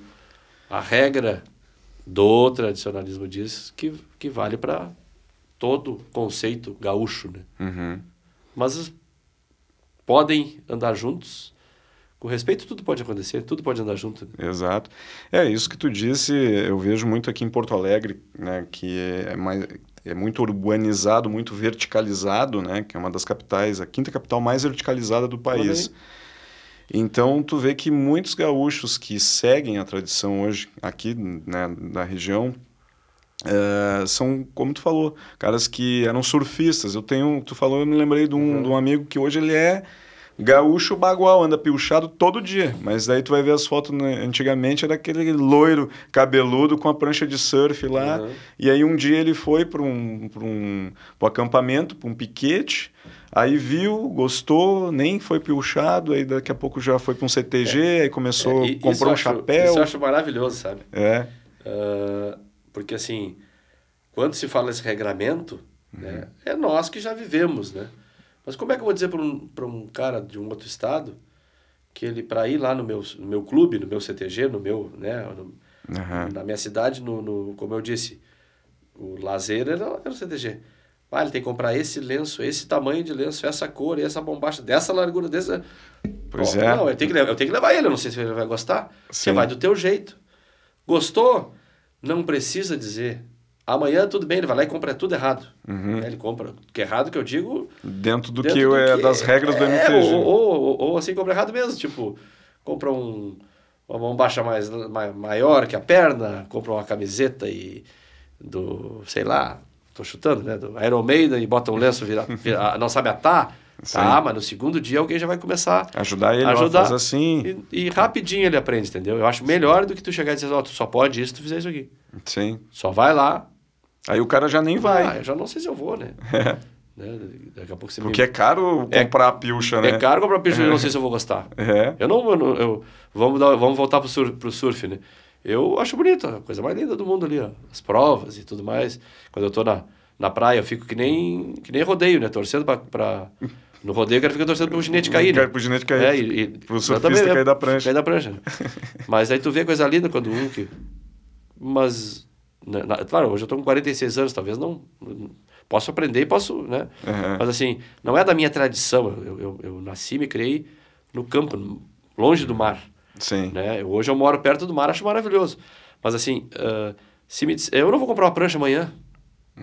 a regra do tradicionalismo diz que, que vale para todo conceito gaúcho, né? Uhum. Mas podem andar juntos. Com respeito, tudo pode acontecer, tudo pode andar junto. né? Exato. É isso que tu disse, eu vejo muito aqui em Porto Alegre, né, que é mais é muito urbanizado, muito verticalizado, né, que é uma das capitais, a quinta capital mais verticalizada do país. Então tu vê que muitos gaúchos que seguem a tradição hoje aqui, né, da região, eh, são, como tu falou, caras que eram surfistas. Eu tenho, tu falou, eu me lembrei de um, de um amigo que hoje ele é gaúcho bagual, anda pilchado todo dia. Mas daí tu vai ver as fotos, né, antigamente era aquele loiro cabeludo com a prancha de surf lá. Uhum. E aí um dia ele foi para um, pra um pro acampamento, para um piquete, aí viu, gostou, nem foi pilchado, aí daqui a pouco já foi para um CTG, aí começou, É, e- comprou um acho- chapéu. Isso eu acho maravilhoso, sabe? É, Ah, porque assim, quando se fala nesse regramento, né, é nós que já vivemos, né? Mas como é que eu vou dizer para um, um cara de um outro estado que ele, para ir lá no meu, no meu clube, no meu CTG, no meu, né, no, Uhum. na minha cidade, no, no, como eu disse, o lazer era, era o CTG. Ah, ele tem que comprar esse lenço, esse tamanho de lenço, essa cor, essa bombacha, dessa largura, dessa... Pois é. Não, eu tenho, que, levar- eu tenho que levar ele, eu não sei se ele vai gostar. Você Sim. vai do teu jeito. Gostou? Não precisa dizer. Amanhã tudo bem, ele vai lá e compra tudo errado. Uhum. Ele compra. Que errado que eu digo. Dentro do dentro que do é que- das regras do é, MTG. Ou, ou, ou, assim, compra errado mesmo. Tipo, compra um, uma bombacha mais, ma- maior que a perna, compra uma camiseta e do, sei lá, tô chutando, né? Do Iron Maiden e bota um lenço, vira, vira- não sabe atar. Sim. Tá, mas no segundo dia alguém já vai começar Ajudar ele, Ajudar. faz assim. e, e rapidinho ele aprende, entendeu? Eu acho melhor do que tu chegar e dizer, ó, tu só pode isso tu fizer isso aqui. Sim. Só vai lá. Aí o cara já nem vai. Ah, eu já não sei se eu vou, né? Né? Daqui a pouco você Porque é caro É- comprar a pilcha, me... né? É caro comprar peixe, eu não sei se eu vou gostar. É. Eu não, eu, eu- vamos, dar, vamos voltar pro, sur, pro surf, né? Eu acho bonito, a coisa mais linda do mundo ali, ó. As provas e tudo mais. Quando eu tô na, na praia, eu fico que nem, que nem rodeio, né? Torcendo pra, pra... No rodeio, eu quero ficar torcendo pro ginete cair, né? Pro ginete cair. É, e, e, Pro surfista exatamente, cair da prancha. Cair da prancha. né? Mas aí tu vê coisa linda quando um que... Mas... né, na- claro, hoje eu tô com 46 anos, talvez não... Posso aprender e posso, né? Uhum. Mas assim, não é da minha tradição. Eu, eu, eu nasci e me criei no campo, longe do mar. Sim. Né? Hoje eu moro perto do mar, acho maravilhoso. Mas assim, ah, se me, dis- eu não vou comprar uma prancha amanhã.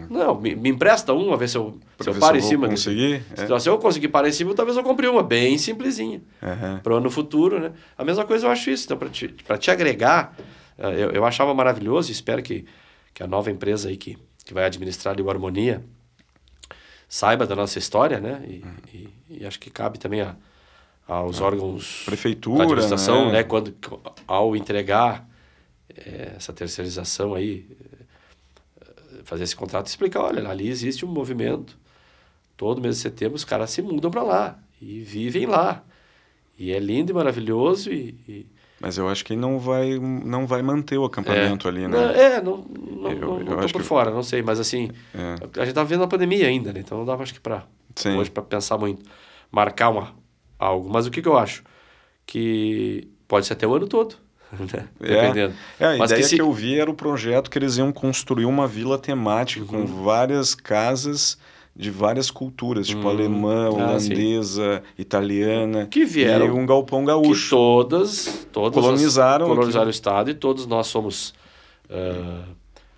Não, me, me empresta uma, ver se eu, Hum. Se eu paro em eu vou cima. conseguir, Se, é. se eu conseguir parar em cima, talvez eu compre uma, bem simplesinha. Uhum. Para o ano futuro, né? A mesma coisa eu acho isso. Então, para te, pra te agregar, ah, eu, eu achava maravilhoso e espero que, que a nova empresa aí que, que vai administrar ali o Harmonia saiba da nossa história, né? E, e, e acho que cabe também a, aos órgãos Prefeitura, da administração, né? né? Quando, ao entregar eh, essa terceirização aí, eh, fazer esse contrato e explicar, olha, ali existe um movimento, todo mês de setembro os caras se mudam para lá e vivem lá. E é lindo e maravilhoso e... e Mas eu acho que não vai, não vai manter o acampamento ali, né? Não, é, não, não, Eu- não, eu não tô acho por que- fora, não sei, mas assim, É. a gente tá vendo a pandemia ainda, né? Então não dava, acho que, para hoje para pensar muito, marcar uma, algo. Mas o que, que eu acho? Que pode ser até o ano todo, né? Dependendo. É, a Mas ideia que se- que eu vi era o projeto que eles iam construir uma vila temática com Uhum. várias casas de várias culturas, tipo Hum. alemã, Ah, holandesa, italiana. Que vieram- E um galpão que gaúcho. todas, todas as- Colonizaram colonizaram aqui. o estado e todos nós somos ah,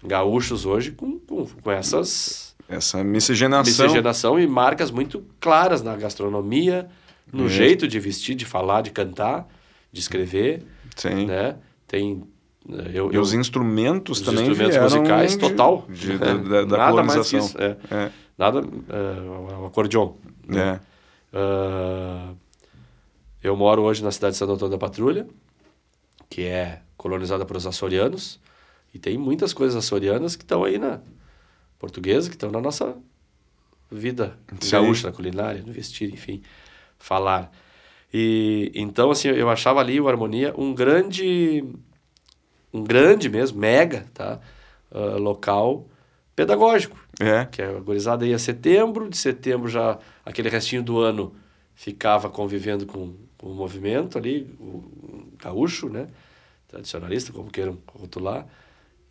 gaúchos hoje com, com, com essas Essa miscigenação. miscigenação e marcas muito claras na gastronomia, no É. jeito de vestir, de falar, de cantar, de escrever, Sim. né? Tem eh, eu, E eu- os instrumentos os também instrumentos musicais de- total, de- né? da, da- da nada mais que isso, é. É. nada o acordeon. É. Ah, eu moro hoje na cidade de Santo Antônio da Patrulha, que é colonizada por os açorianos, e tem muitas coisas açorianas que estão aí na portuguesa, que estão na nossa vida Sim. gaúcha, na culinária, no vestir, enfim, falar. E então assim, eu achava ali o Harmonia um grande um grande mesmo, mega, tá? Ah, local pedagógico É. que a gurizada ia setembro, de setembro já aquele restinho do ano ficava convivendo com, com o movimento ali, o gaúcho, né? Tradicionalista, como queiram rotular.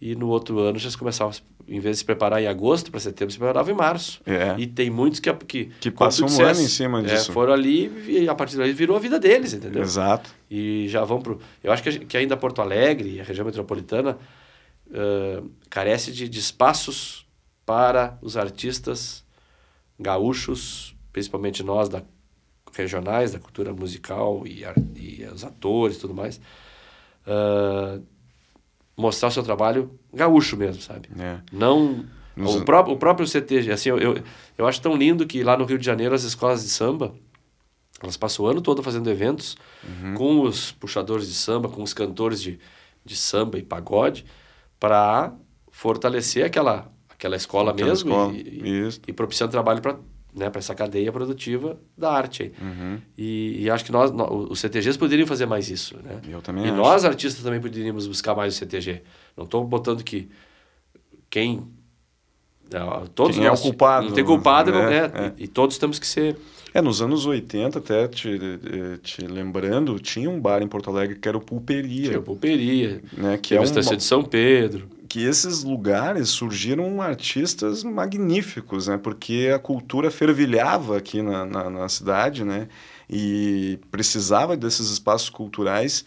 E no outro ano já se começava, em vez de se preparar em agosto para setembro, se preparava em março. É. E tem muitos que, que, Que passam um ano em cima é, disso. foram ali e a partir daí virou a vida deles, entendeu? Exato. e já vão pro eu acho que, que ainda Porto Alegre e a região metropolitana ãh, carece de, de espaços para os artistas gaúchos principalmente nós da regionais da cultura musical e, e os atores e tudo mais ãh, mostrar o seu trabalho gaúcho mesmo sabe? É. não Nos- o, próprio, o próprio CT, assim, eu, eu, eu acho tão lindo que lá no Rio de Janeiro as escolas de samba, elas passam o ano todo fazendo eventos com os puxadores de samba, com os cantores de, de samba e pagode, para fortalecer aquela, aquela escola Aquela mesmo escola, e, e, e propiciando trabalho para né, pra essa cadeia produtiva da arte. Uhum. E, e acho que nós, nó- os CTGs poderiam fazer mais isso, né? Eu também E acho. nós, artistas, também poderíamos buscar mais o CTG. Não estou botando que quem É, todos Quem é o nós- culpado, Não tem culpado, não, né? é, É. E, e todos temos que ser. É, nos anos 80, até te, eh, te lembrando, tinha um bar em Porto Alegre que era o Pulperia, Tinha pulperia, né? Que é a um, Estância de São Pedro. Que esses lugares surgiram artistas magníficos, né? Porque a cultura fervilhava aqui na, na, na cidade, né? E precisava desses espaços culturais.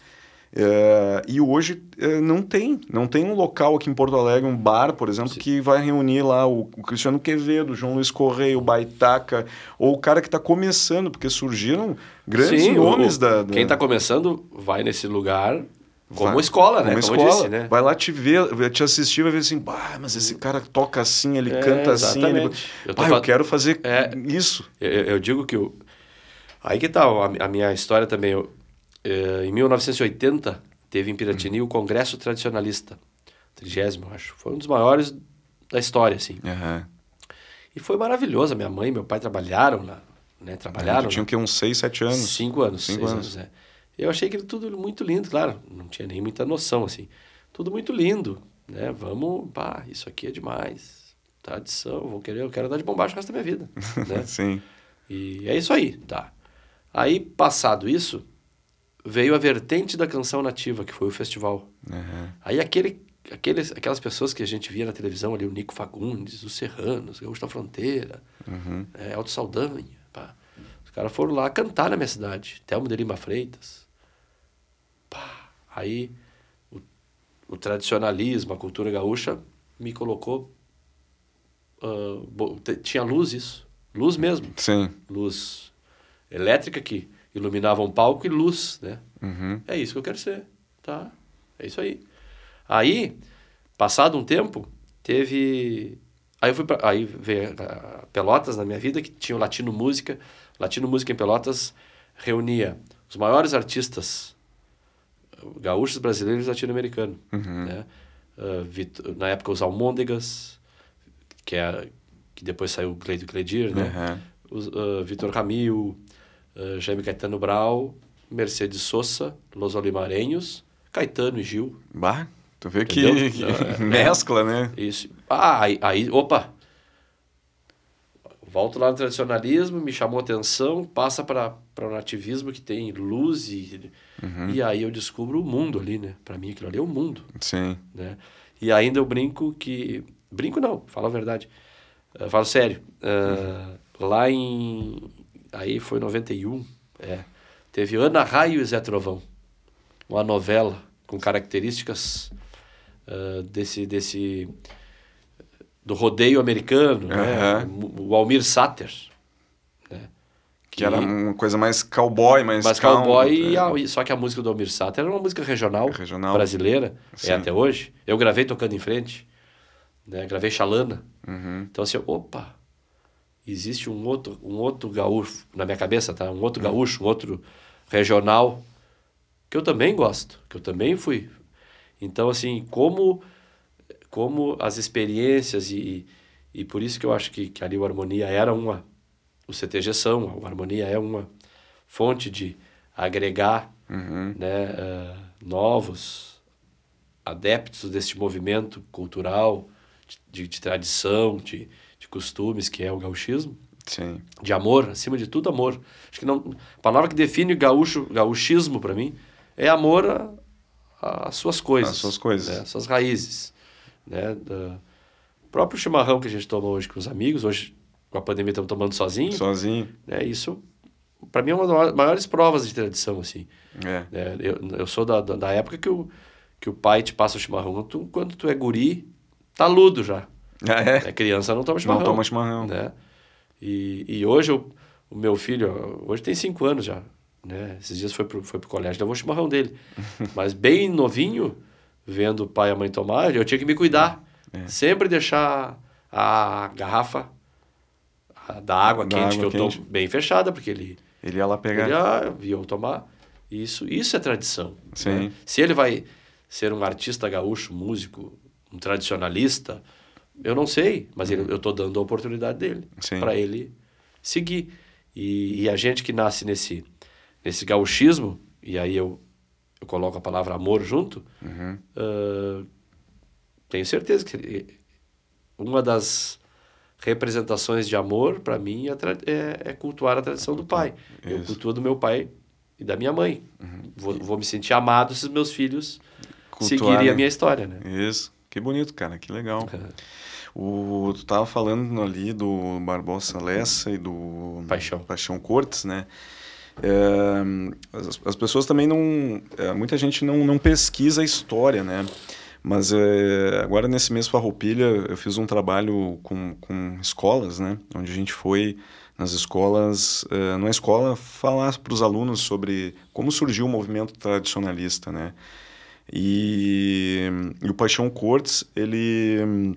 eh, e hoje eh, não tem, não tem um local aqui em Porto Alegre, um bar, por exemplo, Sim. que vai reunir lá o, o Cristiano Quevedo, o João Luiz Correia, o Baitaca, ou o cara que está começando, porque surgiram grandes Sim, nomes o- da, da... Quem está começando vai nesse lugar como Vai. escola, né? Como Como, escola, eu disse, né? vai lá te ver, te assistir, vai ver assim, bah, mas esse cara toca assim, ele É, canta assim, ele... exatamente. Eu, Bah, eu quero fazer É. isso. eu, eu digo que o... Aí que tá a, minha história também. Eu, eh, em 1980, teve em Piratini o Congresso Tradicionalista. Trigésimo, acho. Foi um dos maiores da história, assim. Aham. E foi maravilhoso. Minha mãe e meu pai trabalharam lá, né? Trabalharam Tu tinha que uns 6, 7 anos. Cinco anos. Cinco seis anos. anos, é. Eu achei aquilo tudo muito lindo, claro. Não tinha nem muita noção, assim. Tudo muito lindo, né? Vamos, pá, isso aqui é demais. Tradição, vou querer, eu quero dar de bombacha o resto da minha vida, né? Sim. E é isso aí, tá. Aí, passado isso, veio a vertente da canção nativa, que foi o festival. Aham. Aí aquele, aqueles, aquelas pessoas que a gente via na televisão ali, o Nico Fagundes, os Serranos, Gaúcho da Fronteira, Uhum. é, Alto Saldanha, pá. Os caras foram lá cantar na minha cidade. Telmo de Lima Freitas. Aí o, o tradicionalismo, a cultura gaúcha me colocou... ah, bo- tinha luz isso. Luz mesmo. Sim. Luz elétrica que iluminava um palco e luz, né? Uhum. É isso que eu quero ser, tá? É isso aí. Aí, passado um tempo, teve... Aí, eu fui pra... aí veio a Pelotas na minha vida, que tinha o Latino Música. Latino Música em Pelotas reunia os maiores artistas gaúchos, brasileiros e latino-americanos. Uhum. Né? Vit- na época, os Almôndegas, que, é, que depois saiu o Cleito Cledir, né? Os, ah, Vitor Ramil, ah, Jaime Caetano Brau, Mercedes Sosa, Los Olimarenhos, Caetano e Gil. Bah, tu vê que, que Não, é- mescla, né? Isso. Ah, aí, aí, opa! Volto lá no tradicionalismo, me chamou atenção, passa para o nativismo que tem luz e, Uhum. e aí eu descubro o mundo ali, né? Para mim aquilo ali é o mundo, Sim. né? E ainda eu brinco que... Brinco não, falo a verdade. Uh, falo sério. Uh, Lá em... Aí foi 91, é. Teve Ana Raio e Zé Trovão. Uma novela com características uh, desse... desse do rodeio americano, né? O Almir Sater, né? Que era uma coisa mais cowboy, mais Mas calmo, cowboy, e é. a- só que a música do Almir Sater era uma música regional, Regional. brasileira, Sim. é até hoje. Eu gravei tocando em frente, né? gravei Xalana. Uhum. Então assim, opa, existe um outro, um outro gaúcho, na minha cabeça, tá? Um Hum. outro gaúcho, um outro regional, que eu também gosto, que eu também fui. Então assim, como, como as experiências e, e por isso que eu acho que, que ali o Harmonia era uma, o CTG são, o Harmonia é uma fonte de agregar Uhum. né, eh, novos adeptos deste movimento cultural, de, de tradição, de, de costumes, que é o gauchismo, Sim. de amor, acima de tudo amor. Acho que não, a palavra que define gaúcho, gauchismo para mim é amor às suas coisas. Às suas coisas. Né, às suas raízes. Né, da- o próprio chimarrão que a gente toma hoje com os amigos, hoje com a pandemia estamos tomando sozinho, Sozinho. né, isso para mim é uma das maiores provas de tradição, assim. É. né? Eu, eu sou da, da, da época que o, que o pai te passa o chimarrão. Tu, quando tu é guri, tá ludo já. Ah, é? É criança, não toma chimarrão. Não toma chimarrão. Né? E, e hoje eu, o meu filho, hoje tem cinco anos já. Né? Esses dias foi pro, foi pro colégio, levou o chimarrão dele. Mas bem novinho, vendo o pai e a mãe tomar, eu tinha que me cuidar. É. Sempre deixar a garrafa a- da água Da quente, água que eu quente. tomo bem fechada, porque ele Ele ia lá pegar. ele ah, viam tomar. Isso, isso é tradição. Né? Se ele vai ser um artista gaúcho, músico, um tradicionalista, eu não sei, mas ele, eu estou dando a oportunidade dele Uhum. Para ele seguir. E, e a gente que nasce nesse, nesse gauchismo, e aí eu, eu coloco a palavra amor junto, Uhum. ah, tenho certeza que uma das representações de amor, para mim, é, é, é, cultuar a tradição é do pai. Isso. Eu cultuo do meu pai e da minha mãe. Uhum. Vou, vou, me sentir amado se os meus filhos Cultuar, seguirem a minha história, né? Isso. Que bonito, cara. Que legal. o, tu tava falando ali do Barbosa Lessa e do Paixão, Paixão Cortes, né? É, as, as, pessoas também não... É, muita gente não, não pesquisa a história, né? Mas é, agora nesse mês Farroupilha eu fiz um trabalho com, com escolas, né? Onde a gente foi nas escolas, é, numa escola, falar para os alunos sobre como surgiu o movimento tradicionalista, né? E, e o Paixão Cortes, ele...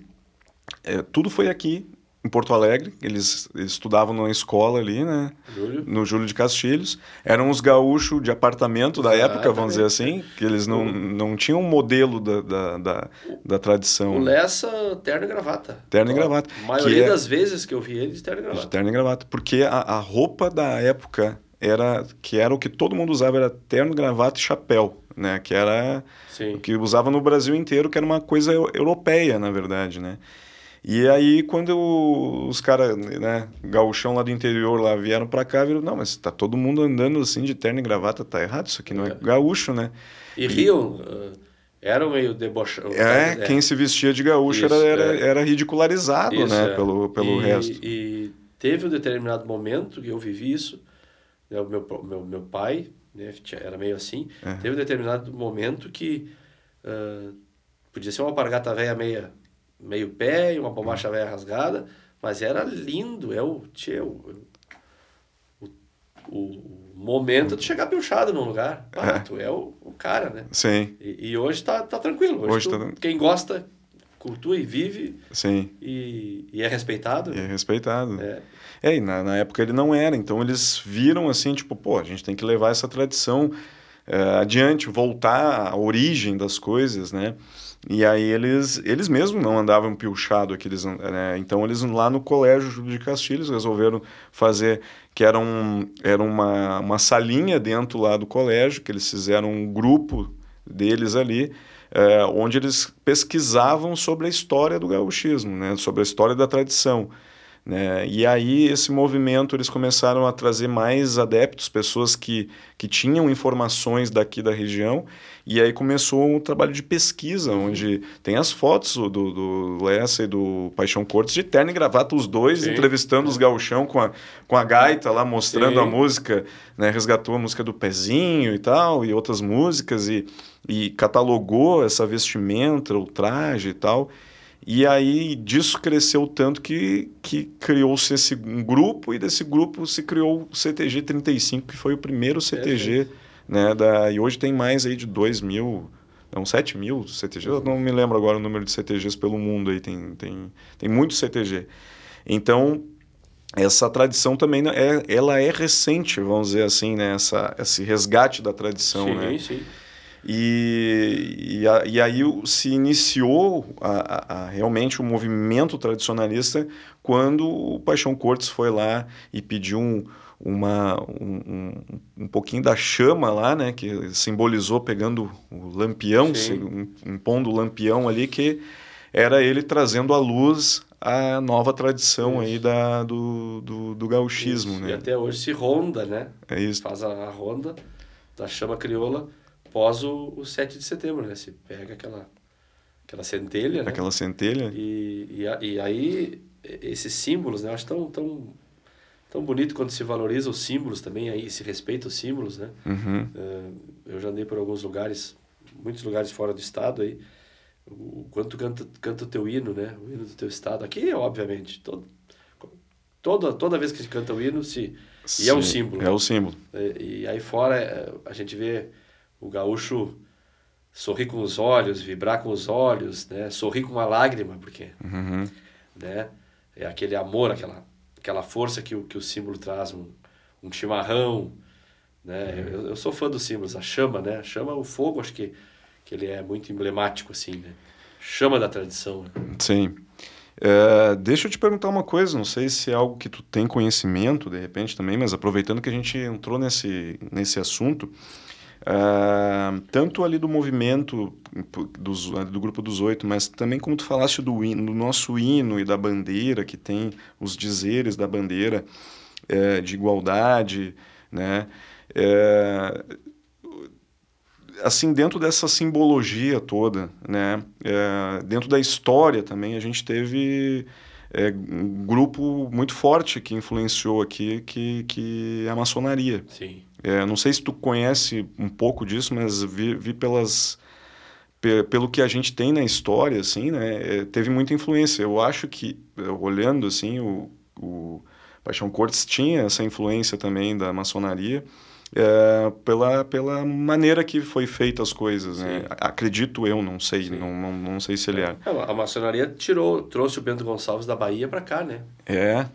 É, tudo foi aqui em Porto Alegre, eles, eles, estudavam numa escola ali, né? Júlio. No Júlio de Castilhos. Eram os gaúchos de apartamento da época, vamos dizer assim, que eles não, não tinham um modelo da, da, da, da tradição. O Lessa, terno e gravata. Terno e gravata. A maioria é... das vezes que eu vi eles, terno e gravata. De terno e gravata, porque a, a roupa da época era que era o que todo mundo usava, era terno, gravata e chapéu, né? Que era Sim. o que usava no Brasil inteiro, que era uma coisa europeia, na verdade, né? E aí, quando eu, os caras, né, gauchão lá do interior lá vieram para cá, viram, não, mas tá todo mundo andando assim de terno e gravata, tá errado, isso aqui não é, é gaúcho, né? E, e riam, uh, eram meio debochados. É, é, quem se vestia de gaúcho isso, era, era, é. era, ridicularizado, isso, né, é. pelo, pelo e, resto. E teve um determinado momento que eu vivi isso, né, o meu, meu, meu pai, né, era meio assim, é. teve um determinado momento que uh, podia ser uma alpargata velha meia meio pé e uma bombacha velha rasgada, mas era lindo, é o, tchê, o, o, o momento de chegar pilchado num lugar. É. Tu é o, o cara, né? Sim. E, e, hoje tá, tá tranquilo. Hoje, hoje tu, tá... quem gosta, cultua e vive. Sim. E, e é respeitado. E é respeitado. É. É, e na, na época ele não era, então eles viram assim, tipo, pô, a gente tem que levar essa tradição é, adiante, voltar à origem das coisas, né? E aí eles, eles mesmos não andavam pilchado aqueles, né? Então eles lá no colégio de Castilhos resolveram fazer que era, um, era uma, uma salinha dentro lá do colégio, que eles fizeram um grupo deles ali, é, onde eles pesquisavam sobre a história do gauchismo, né? Sobre a história da tradição. Né? E aí esse movimento eles começaram a trazer mais adeptos, pessoas que, que tinham informações daqui da região, e aí começou um trabalho de pesquisa, onde tem as fotos do, do Lessa e do Paixão Cortes de terno e gravata, os dois Sim. entrevistando os gauchão com a, com a gaita lá, mostrando Sim. a música, né? resgatou a música do Pezinho e tal, e outras músicas, e, e catalogou essa vestimenta, o traje e tal, e aí disso cresceu tanto que, que criou-se esse um grupo e desse grupo se criou o CTG 35, que foi o primeiro CTG, né? Da, e hoje tem mais aí de 2 mil, não, 7 mil CTGs, eu não me lembro agora o número de CTGs pelo mundo aí, tem, tem, tem muito CTG. Então, essa tradição também é, ela é recente, vamos dizer assim, né? Essa, esse resgate da tradição, sim, né? Sim. E, e, a, e aí se iniciou a, a, realmente o movimento tradicionalista quando o Paixão Cortes foi lá e pediu um, uma, um, um, um, pouquinho da chama lá, né, que simbolizou pegando o lampião, impondo o lampião ali, que era ele trazendo à luz a nova tradição isso. aí da, do, do, do gauchismo. Né? E até hoje se ronda, né? É isso. Faz a, a ronda da chama crioula pós o, o 7 de setembro, né? Se pega aquela, aquela centelha, né? Aquela centelha. E, e, e aí, esses símbolos, né? Eu acho tão, tão, tão bonito quando se valoriza os símbolos também, aí se respeita os símbolos, né? Uhum. Uh, eu já andei por alguns lugares, muitos lugares fora do estado aí, o quanto canta, canta o teu hino, né? O hino do teu estado. Aqui, obviamente, todo, toda, toda vez que se canta o hino, se... Sim, e é um símbolo. É o símbolo. E, e aí fora, é, a gente vê o gaúcho sorrir com os olhos, vibrar com os olhos, né? Sorrir com uma lágrima, porque, uhum. né? É aquele amor, aquela, aquela força que o, que o símbolo traz, um, um chimarrão, né? Uhum. Eu, eu, sou fã dos símbolos, a chama, né? A chama, o fogo, acho que, que ele é muito emblemático, assim, né? Chama da tradição. Né? Sim. É, deixa eu te perguntar uma coisa, não sei se é algo que tu tem conhecimento, de repente, também, mas aproveitando que a gente entrou nesse, nesse assunto, Uh, tanto ali do movimento dos, do grupo dos oito, mas também como tu falaste do, hino, do nosso hino e da bandeira, que tem os dizeres da bandeira é, de igualdade, né? É, assim, dentro dessa simbologia toda, né? É, dentro da história também, a gente teve um grupo muito forte que influenciou aqui, que, que é a maçonaria. Sim. É, não sei se tu conhece um pouco disso, mas vi, vi pelas pelo que a gente tem na história, assim, né, é, teve muita influência. Eu acho que, olhando, assim, o, o Paixão Cortes tinha essa influência também da maçonaria, é, pela, pela maneira que foi feita as coisas, né? Acredito eu, não sei, não, não, não, sei se ele é. é. A maçonaria tirou, trouxe o Bento Gonçalves da Bahia para cá, né? É.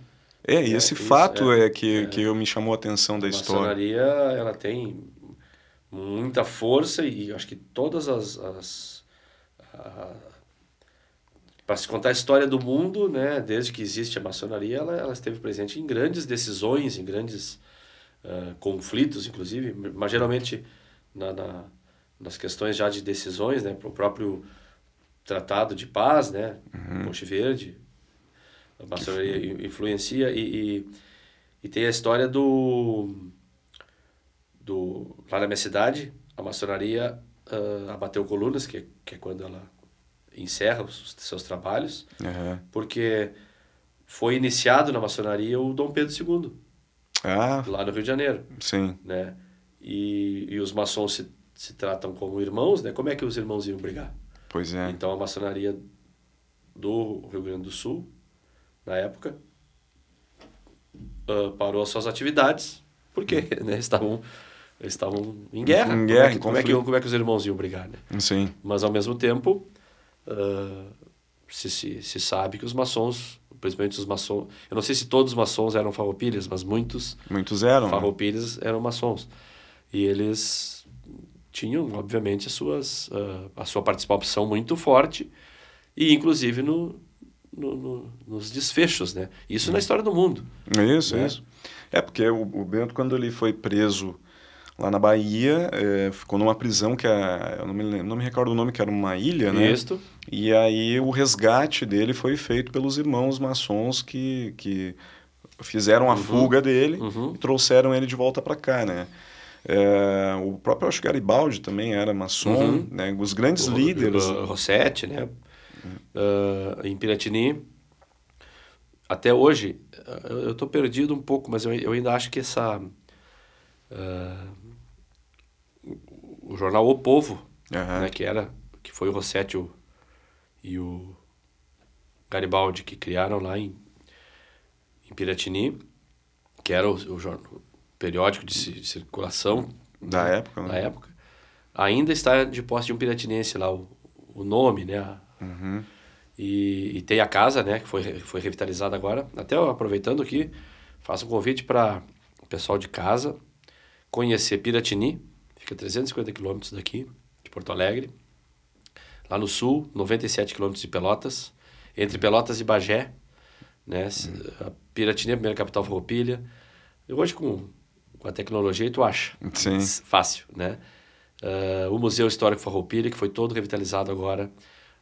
É, e é, esse fato é, é que, é. que eu me chamou a atenção da a história. A maçonaria, ela tem muita força e acho que todas as... as para se contar a história do mundo, né, desde que existe a maçonaria, ela, ela esteve presente em grandes decisões, em grandes uh, conflitos, inclusive, mas geralmente na, na, nas questões já de decisões, né, para o próprio Tratado de Paz, né, uhum. Monte Verde, a maçonaria influencia e, e, e, tem a história do, do lá na minha cidade, a maçonaria uh, abateu colunas, que, que é quando ela encerra os seus trabalhos, uhum. porque foi iniciado na maçonaria o Dom Pedro II, ah, lá no Rio de Janeiro. Sim. Né? E, e os maçons se, se tratam como irmãos, né? Como é que os irmãos iam brigar? Pois é. Então a maçonaria do Rio Grande do Sul, na época, uh, parou as suas atividades, porque hum. né, estavam eles estavam em guerra. Em guerra, como, é que, como, é que, como é que os irmãos iam brigar, né? Sim. Mas ao mesmo tempo, uh, se, se, se sabe que os maçons, principalmente os maçons, eu não sei se todos os maçons eram farroupilhas, mas muitos, muitos eram, né? farroupilhas né? eram maçons. E eles tinham, obviamente, as suas, uh, a sua participação muito forte, e inclusive no, no, no, nos desfechos, né? Isso na história do mundo. Isso, né? isso. É, porque o, o Bento, quando ele foi preso lá na Bahia, é, ficou numa prisão que é, eu não me, não me recordo o nome, que era uma ilha, né? Isso. E aí o resgate dele foi feito pelos irmãos maçons que, que fizeram a uhum. fuga dele uhum. e trouxeram ele de volta para cá, né? É, o próprio acho Garibaldi também era maçom, uhum. né? Os grandes o, líderes. O, Rossetti, né? Uh, em Piratini. Até hoje, eu estou perdido um pouco, mas eu, eu ainda acho que essa... Uh, o jornal O Povo, uhum. né, que era que foi o Rossetti o, e o Garibaldi que criaram lá em, em Piratini, que era o, o, jornal, o periódico de, de circulação da né, época, da né? época. Ainda está de posse de um piratinense lá o, o nome, né? Uhum. E, e, tem a casa, né, que foi, foi revitalizada agora. Até aproveitando aqui, faço um convite para o pessoal de casa conhecer Piratini, fica 350 quilômetros daqui, de Porto Alegre. Lá no sul, 97 quilômetros de Pelotas. Entre Pelotas e Bagé, né? A Piratini é a primeira capital farroupilha. Hoje, com, com a tecnologia, tu acha. Sim. Fácil, né? Uh, o Museu Histórico Farroupilha, que foi todo revitalizado agora.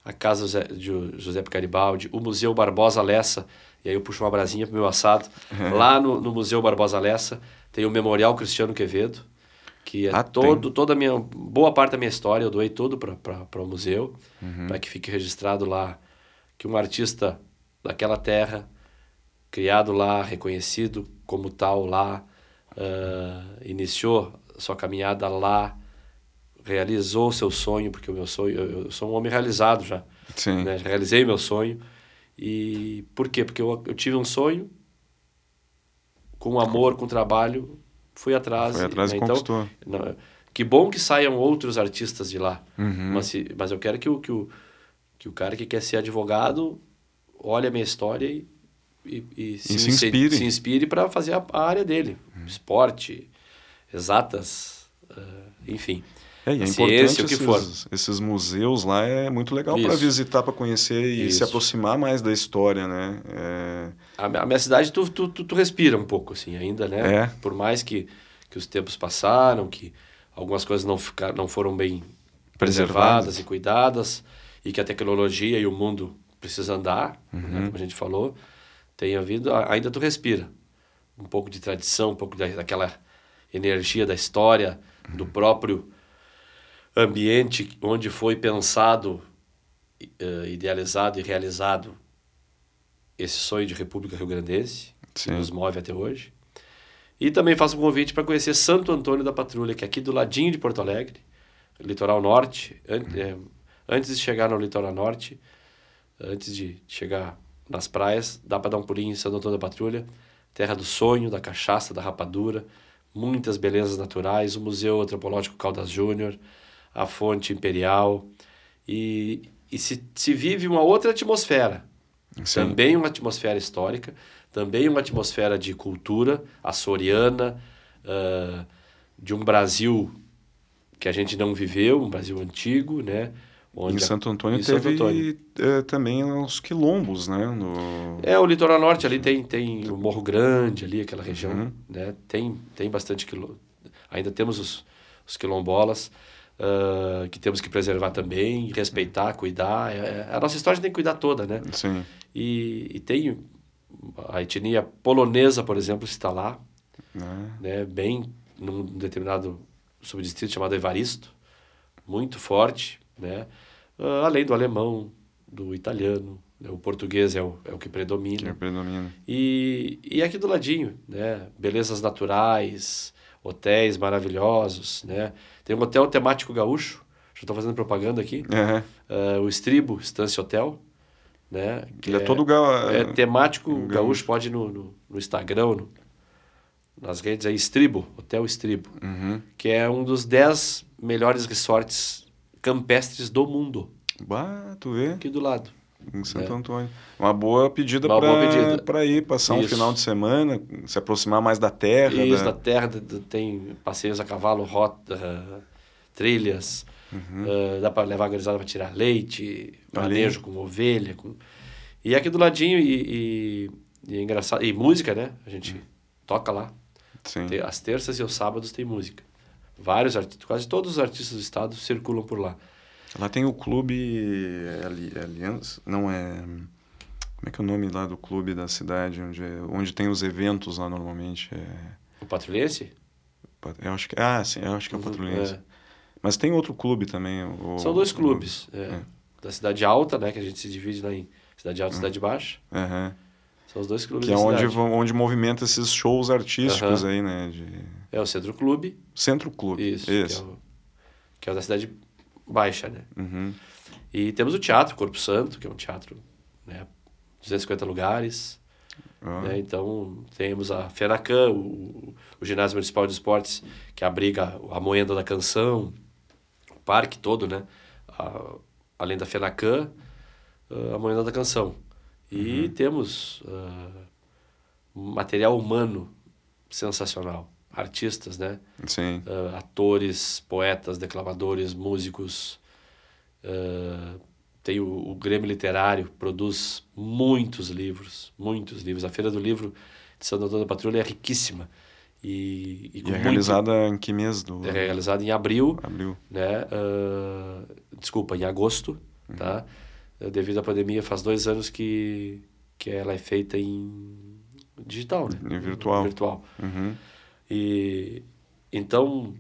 A Casa de José Garibaldi. O Museu Barbosa Lessa. E aí eu puxo uma brasinha pro meu assado. Uhum. Lá no, no Museu Barbosa Lessa tem o Memorial Cristiano Quevedo que é ah, todo, toda a minha boa parte da minha história eu doei tudo para o museu uhum. para que fique registrado lá que um artista daquela terra criado lá reconhecido como tal lá uh, iniciou sua caminhada lá realizou seu sonho porque o meu sonho eu, eu sou um homem realizado já Sim. Né? realizei meu sonho e por quê porque eu, eu tive um sonho com amor com trabalho fui atrás. Foi atrás né? e então, conquistou. Não, que bom que saiam outros artistas de lá. Uhum. Mas, se, mas eu quero que o, que, o, que o cara que quer ser advogado olhe a minha história e, e, e, e se, se, inspire. Se inspire para fazer a, a, área dele. Uhum. Esporte, exatas, uh, enfim. É, e é importante esses, esses, museus lá, é muito legal para visitar, para conhecer e Isso. se aproximar mais da história, né? É... A, a, minha cidade, tu, tu, tu, tu, respira um pouco, assim, ainda, né? É. Por mais que, que os tempos passaram, que algumas coisas não, ficar, não foram bem preservadas e cuidadas e que a tecnologia e o mundo precisa andar, né, Uhum. como a gente falou, tem havido, ainda tu respira um pouco de tradição, um pouco da, daquela energia da história, do próprio ambiente onde foi pensado, eh, idealizado e realizado esse sonho de República Rio Grandense, que nos move até hoje. E também faço um convite para conhecer Santo Antônio da Patrulha, que é aqui do ladinho de Porto Alegre, litoral norte. An é, antes de chegar no litoral norte, antes de chegar nas praias, dá para dar um pulinho em Santo Antônio da Patrulha, terra do sonho, da cachaça, da rapadura, muitas belezas naturais, o Museu Antropológico Caldas Júnior, a Fonte Imperial, e, e se, se vive uma outra atmosfera, Sim. também uma atmosfera histórica, também uma atmosfera de cultura açoriana, ah, de um Brasil que a gente não viveu, um Brasil antigo, né? Em a- Santo Antônio em Santo teve Antônio. eh, também os quilombos, né? No... É, o litoral norte ali tem, tem o Morro Grande ali, aquela região, Uhum. né? Tem, tem bastante quilombo. Ainda temos os, os quilombolas, ah, que temos que preservar também, respeitar, cuidar. É- é- a nossa história a gente tem que cuidar toda, né? Sim. E, e tem a etnia polonesa, por exemplo, está lá, né? né? Bem num determinado subdistrito chamado Evaristo, muito forte, né? Ah, além do alemão, do italiano, né? o português é o, é o que predomina. Que predomina. E, e aqui do ladinho, né? Belezas naturais, hotéis maravilhosos, né? Tem um hotel temático gaúcho, já estou fazendo propaganda aqui, É. ah, o Estribo Estância Hotel, né? Ele é, todo ga... É temático gaúcho. gaúcho, pode ir no, no, no Instagram, no- nas redes aí, Estribo, Hotel Estribo, Uhum. que é um dos 10 melhores resorts campestres do mundo, Bah, tu vê? aqui do lado. Em Santo É. Antônio. Uma boa pedida para ir passar um Isso. final de semana, se aproximar mais da terra. Isso, da... da terra tem passeios a cavalo, rota, trilhas, ah, dá para levar a gurizada para tirar leite, manejo com ovelha. Com... E aqui do ladinho, e, e, e é engraçado, e música, né? A gente toca lá. Sim. Tem- As terças e os sábados tem música. Vários artistas, quase todos os artistas do estado circulam por lá. Lá tem o clube Ali- Aliança, não é... Como é que é o nome lá do clube da cidade, onde, é- onde tem os eventos lá normalmente? É... O Patrulhense? Eu acho que, ah, sim, eu acho que é o Uhum, Patrulhense. é. Mas tem outro clube também. o- São dois o- clubes. é. é. Da Cidade Alta, né? Que a gente se divide lá em Cidade Alta e Cidade Baixa. Aham. São os dois clubes Que é da onde, vão- onde movimenta esses shows artísticos Aham. aí, né? De... É o Centro Clube. Centro Clube. Isso. Isso. Que, é o, que é o da Cidade Baixa, né? Uhum. E temos o Teatro Corpo Santo, que é um teatro, né? 250 lugares. Ó, né? Então, temos a FENACAN, o, o Ginásio Municipal de Esportes, que abriga a Moenda da Canção, o parque todo, né? A- além da FENACAN, ah, a Moenda da Canção. E temos ah, um material humano sensacional. Artistas, né? Sim. Ah, atores, poetas, declamadores, músicos. Ah, tem o, o Grêmio Literário, produz muitos livros, muitos livros. A Feira do Livro de Santo Antônio da Patrulha é riquíssima. E, e E é muito- realizada em que mês do é realizada em abril, abril? né? Ah, desculpa, em agosto, Uhum. tá? Devido à pandemia, faz dois anos que, que ela é feita em digital, né? Em virtual. virtual. Uhum. E então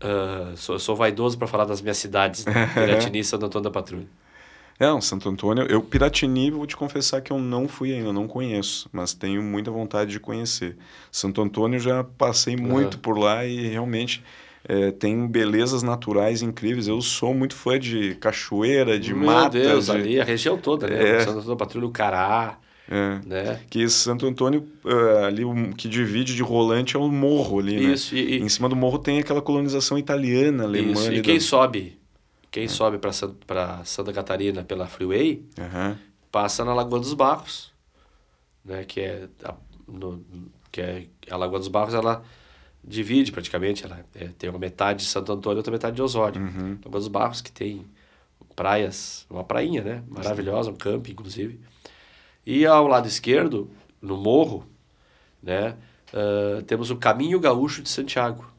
ah, sou, sou vaidoso para falar das minhas cidades, né? Piratini e Santo Antônio da Patrulha. É, um Santo Antônio. Eu, Piratini, vou te confessar que eu não fui ainda, não conheço, mas tenho muita vontade de conhecer. Santo Antônio já passei muito por lá e realmente é, tem belezas naturais incríveis. Eu sou muito fã de cachoeira, de Meu mata. Deus, de- ali a região toda, né? É. Santo Antônio da Patrulha, o Cará, é. né? Que Santo Antônio, ah, ali o que divide de rolante é o morro ali, né? Isso, e, e- Em cima do morro tem aquela colonização italiana, alemã. isso. E quem da- sobe, quem sobe para para Santa Catarina pela Freeway, Aham. passa na Lagoa dos Barros, né? Que é a, no, que é a Lagoa dos Barros, ela divide praticamente, ela é, tem uma metade de Santo Antônio e outra metade de Osório. Uhum. Lagoa dos Barros que tem praias, uma prainha, né? Maravilhosa, um camping, inclusive. E ao lado esquerdo, no morro, né? ah, temos o Caminho Gaúcho de Santiago,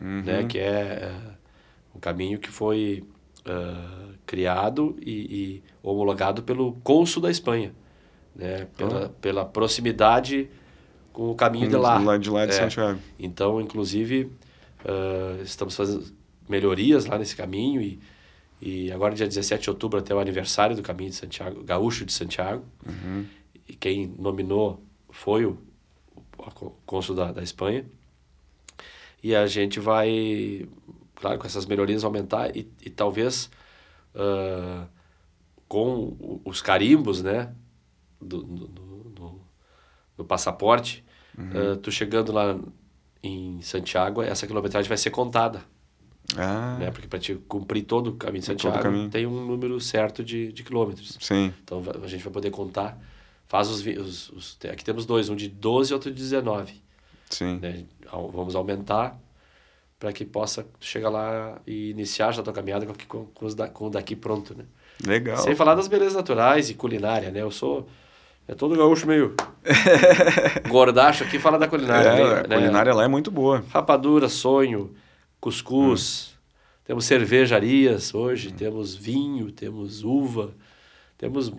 uhum. né? Que é uh, um caminho que foi uh, criado e, e, homologado pelo cônsul da Espanha, né? Pela, oh. pela proximidade com o caminho de lá. lá de lá de é. Santiago. Então, inclusive, uh, estamos fazendo melhorias lá nesse caminho e, e agora dia 17 de outubro até o aniversário do caminho de Santiago, Gaúcho de Santiago. Uhum. E quem nominou foi o, o cônsul da, da Espanha. E a gente vai, claro, com essas melhorias aumentar e, e talvez uh, com os carimbos, né, do, do, do, do passaporte, uhum. uh, tu chegando lá em Santiago, essa quilometragem vai ser contada. Ah. Né? Porque para te cumprir todo o caminho de Santiago caminho. tem um número certo de, de quilômetros. Sim. Então a gente vai poder contar. Faz os, os, os Aqui temos dois, um de 12 e outro de 19. Sim. Né? Vamos aumentar para que possa chegar lá e iniciar já a tua caminhada com, com, os da, com o daqui pronto, né? Legal. Sem falar das belezas naturais e culinária, né? Eu sou... É todo gaúcho meio gordacho aqui, fala da culinária. É, né? A culinária lá é muito boa. Rapadura, sonho, cuscuz, hum. temos cervejarias hoje, hum. temos vinho, temos uva, temos uh,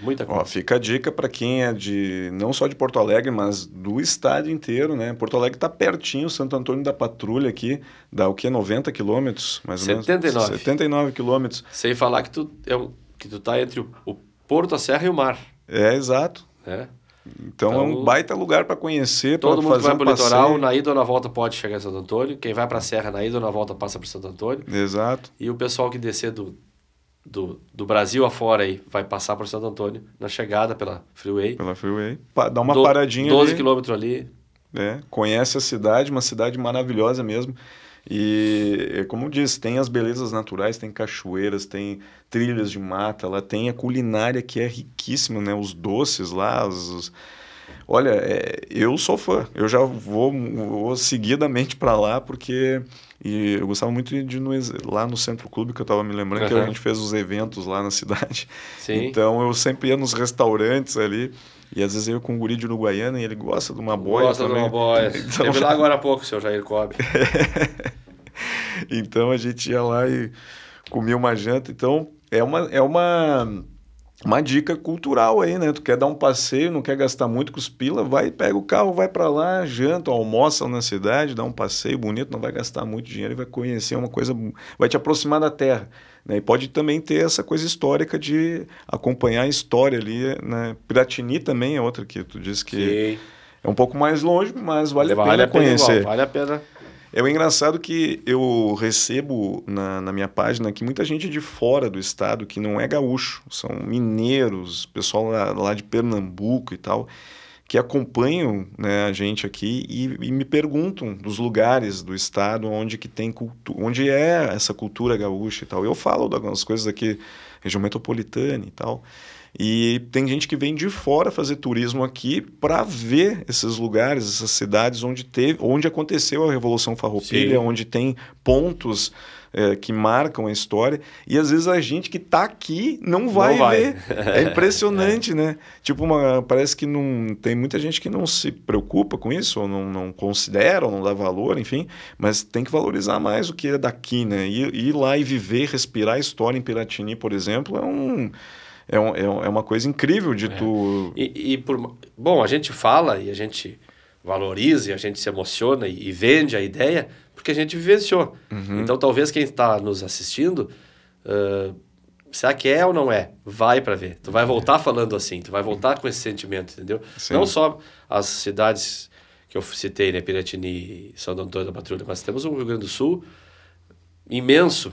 muita coisa. Ó, fica a dica para quem é de não só de Porto Alegre, mas do estado inteiro, né? Porto Alegre está pertinho, Santo Antônio da Patrulha aqui, dá o que 90 quilômetros, mais ou 79. menos. 79 quilômetros. Sem falar que tu é que tu tá entre o, o Porto, a Serra e o mar. É, exato. É. Então, então, é um baita lugar para conhecer, Todo mundo fazer que vai um para o litoral, na ida ou na volta pode chegar em Santo Antônio. Quem vai para a Serra, na ida ou na volta passa por Santo Antônio. Exato. E o pessoal que descer do, do, do Brasil afora aí vai passar por Santo Antônio na chegada pela Freeway. Pela Freeway. Pa dá uma do, paradinha 12 ali. quilômetros ali. É, conhece a cidade, uma cidade maravilhosa mesmo. E, como eu disse, tem as belezas naturais, tem cachoeiras, tem trilhas de mata, lá tem a culinária que é riquíssima, né? Os doces lá, os, os... Olha, é, eu sou fã. Eu já vou, vou seguidamente para lá porque e eu gostava muito de ir no, lá no Centro Clube, que eu estava me lembrando, uhum. que a gente fez os eventos lá na cidade. Sim. Então eu sempre ia nos restaurantes ali. E às vezes eu ia com um guri de Uruguaiana e ele gosta de uma boia gosta também. de uma boia. Então... Teve lá agora há pouco, seu Jair Cobb. então a gente ia lá e comia uma janta. Então é uma, é uma uma dica cultural aí, né? Tu quer dar um passeio, não quer gastar muito com os pila, vai, pega o carro, vai para lá, janta, almoça na cidade, dá um passeio bonito, não vai gastar muito dinheiro e vai conhecer uma coisa, vai te aproximar da terra. Né? E pode também ter essa coisa histórica de acompanhar a história ali, né? Piratini também é outra que tu disse que Sim. é um pouco mais longe, mas vale, vale a pena conhecer. Igual, vale a pena é o engraçado que eu recebo na, na minha página que muita gente de fora do estado, que não é gaúcho, são mineiros, pessoal lá, lá de Pernambuco e tal, que acompanham né, a gente aqui e, e, me perguntam dos lugares do estado onde que tem cultura, onde é essa cultura gaúcha e tal. Eu falo de algumas coisas aqui, região metropolitana e tal. E tem gente que vem de fora fazer turismo aqui para ver esses lugares, essas cidades onde teve, onde aconteceu a Revolução Farroupilha, Sim. onde tem pontos é, que marcam a história. E às vezes a gente que está aqui não vai, não ver. É impressionante, é. né? Tipo, uma, parece que não tem muita gente que não se preocupa com isso, ou não, não considera, ou não dá valor, enfim. Mas tem que valorizar mais o que é daqui, né? Ir, ir lá e viver, respirar a história em Piratini, por exemplo, é um é, um, é, uma coisa incrível de é. tu. E, e, por. Bom, a gente fala e a gente valoriza e a gente se emociona e, e vende a ideia porque a gente vivenciou. Uhum. Então, talvez quem está nos assistindo. Uh, será que é ou não é? Vai para ver. Tu vai voltar falando assim, tu vai voltar com esse sentimento, entendeu? Sim. Não só as cidades que eu citei, né, Piratini, São Antônio da Patrulha, mas temos o Rio Grande do Sul imenso,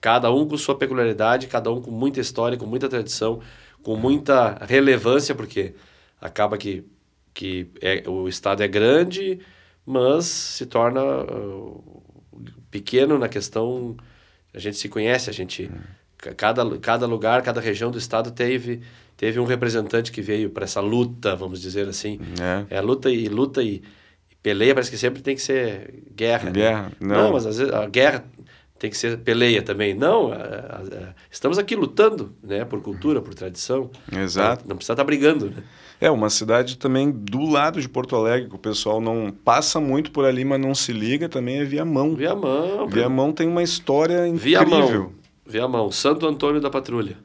Cada um com sua peculiaridade, cada um com muita história, com muita tradição, com muita relevância, porque acaba que, que é, o estado é grande, mas se torna uh, pequeno na questão. A gente se conhece, a gente. Cada, cada lugar, cada região do estado teve, teve um representante que veio para essa luta, vamos dizer assim. É, é luta e luta e, peleia, parece que sempre tem que ser guerra. Guerra, né? não. não. mas às vezes a guerra tem que ser peleia também. Não, é, é, estamos aqui lutando, né, por cultura, por tradição. Exato. Não, não precisa estar brigando, né? É, uma cidade também do lado de Porto Alegre, que o pessoal não passa muito por ali, mas não se liga, também é Viamão. Viamão. Viamão tem uma história incrível. Viamão, Viamão, Santo Antônio da Patrulha,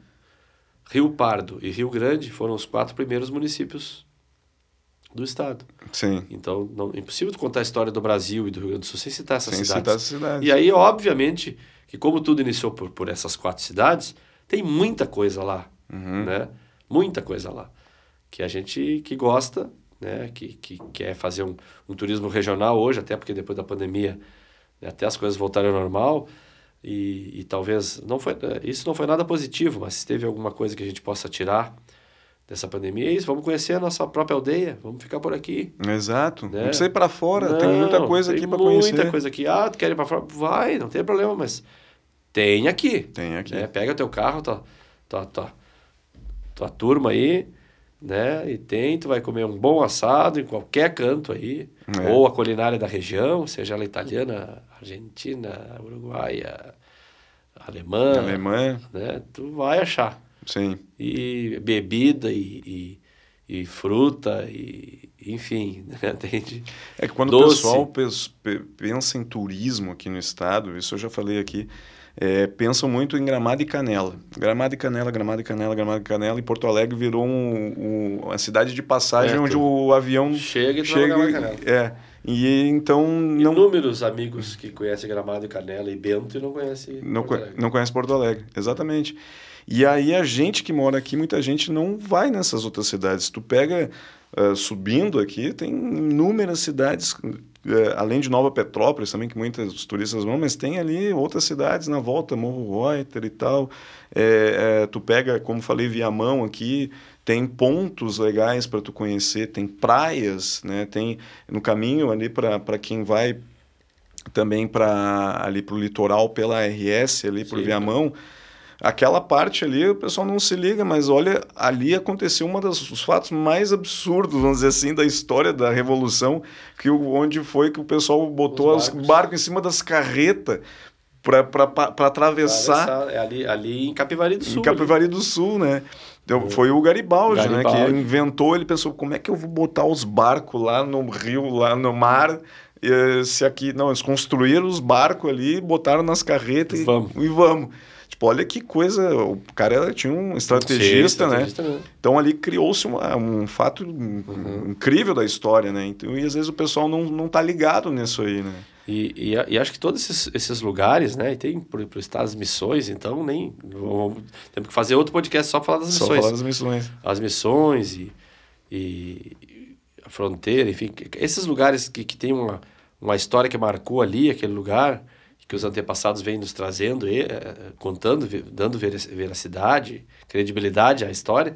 Rio Pardo e Rio Grande foram os quatro primeiros municípios do estado. Sim. Então, não, é impossível contar a história do Brasil e do Rio Grande do Sul sem citar essas Sem cidades. citar essas cidades. E aí, obviamente, que como tudo iniciou por, por essas quatro cidades, tem muita coisa lá, Uhum. né? Muita coisa lá. Que a gente que gosta, né? Que, que quer fazer um, um turismo regional hoje, até porque depois da pandemia, né, até as coisas voltarem ao normal. E, e talvez, não foi, isso não foi nada positivo, mas se teve alguma coisa que a gente possa tirar dessa pandemia, é isso. Vamos conhecer a nossa própria aldeia, vamos ficar por aqui. Exato. Né? Não precisa ir para fora, tem muita Não, coisa aqui para conhecer. Muita coisa aqui. Ah, tu quer ir para fora? Vai, não tem problema, mas tem aqui. Tem aqui. né? Pega teu carro, tua, tua, tua, tua turma aí, né? E tem, tu vai comer um bom assado em qualquer canto aí. É. Ou a culinária da região, seja ela italiana, argentina, uruguaia, alemã, Alemanha, né? Tu vai achar. Sim. E bebida e, e, e fruta e enfim, né? Entende? É que quando Doce. o pessoal pes- pe- pensa em turismo aqui no estado, isso eu já falei aqui, é, pensam muito em Gramado e Canela. Gramado e Canela, Gramado e Canela, Gramado e Canela, e Porto Alegre virou um, um- uma cidade de passagem onde o avião Chega e chega. Canela. É, e então não, Inúmeros amigos que conhecem Gramado e Canela e Bento e não conhecem não, Porto Alegre. não conhece Porto Alegre, exatamente. E aí a gente que mora aqui, muita gente não vai nessas outras cidades. Tu pega ah, subindo aqui, tem inúmeras cidades, eh, além de Nova Petrópolis também, que muitos turistas vão, mas tem ali outras cidades na volta, Morro Reuter e tal. Eh, eh, tu pega, como falei, Viamão aqui, tem pontos legais para tu conhecer, tem praias, né? Tem no caminho ali para quem vai também para ali para o litoral pela RS ali para o. Viamão aquela parte ali o pessoal não se liga mas olha ali aconteceu um dos fatos mais absurdos vamos dizer assim da história da revolução que onde foi que o pessoal botou os Os barcos, barcos. em cima das carretas para atravessar Atravessar, é ali, ali em Capivari do Sul. em Capivari do Sul, né? Então, foi o Garibaldi, né? Garibaldi. Que inventou, ele pensou, como é que eu vou botar os barcos lá no rio, lá no mar, eh, se aqui... Não, eles construíram os barcos ali, botaram nas carretas e Vamos. e vamos. Olha que coisa, o cara tinha um estrategista, Sim, né? estrategista mesmo. Então ali criou-se um fato Uhum. incrível da história, né? Então, e às vezes o pessoal não, não tá ligado nisso aí, né? E, e, e acho que todos esses, esses lugares, né? E tem pro estado as missões, então nem. Vamos, temos que fazer outro podcast só para falar das Só missões. falar das missões. As missões e, e a fronteira, enfim. Esses lugares que, que tem uma, uma história que marcou ali, aquele lugar, que os antepassados vêm nos trazendo, e, eh, contando, dando verac- veracidade, credibilidade à história,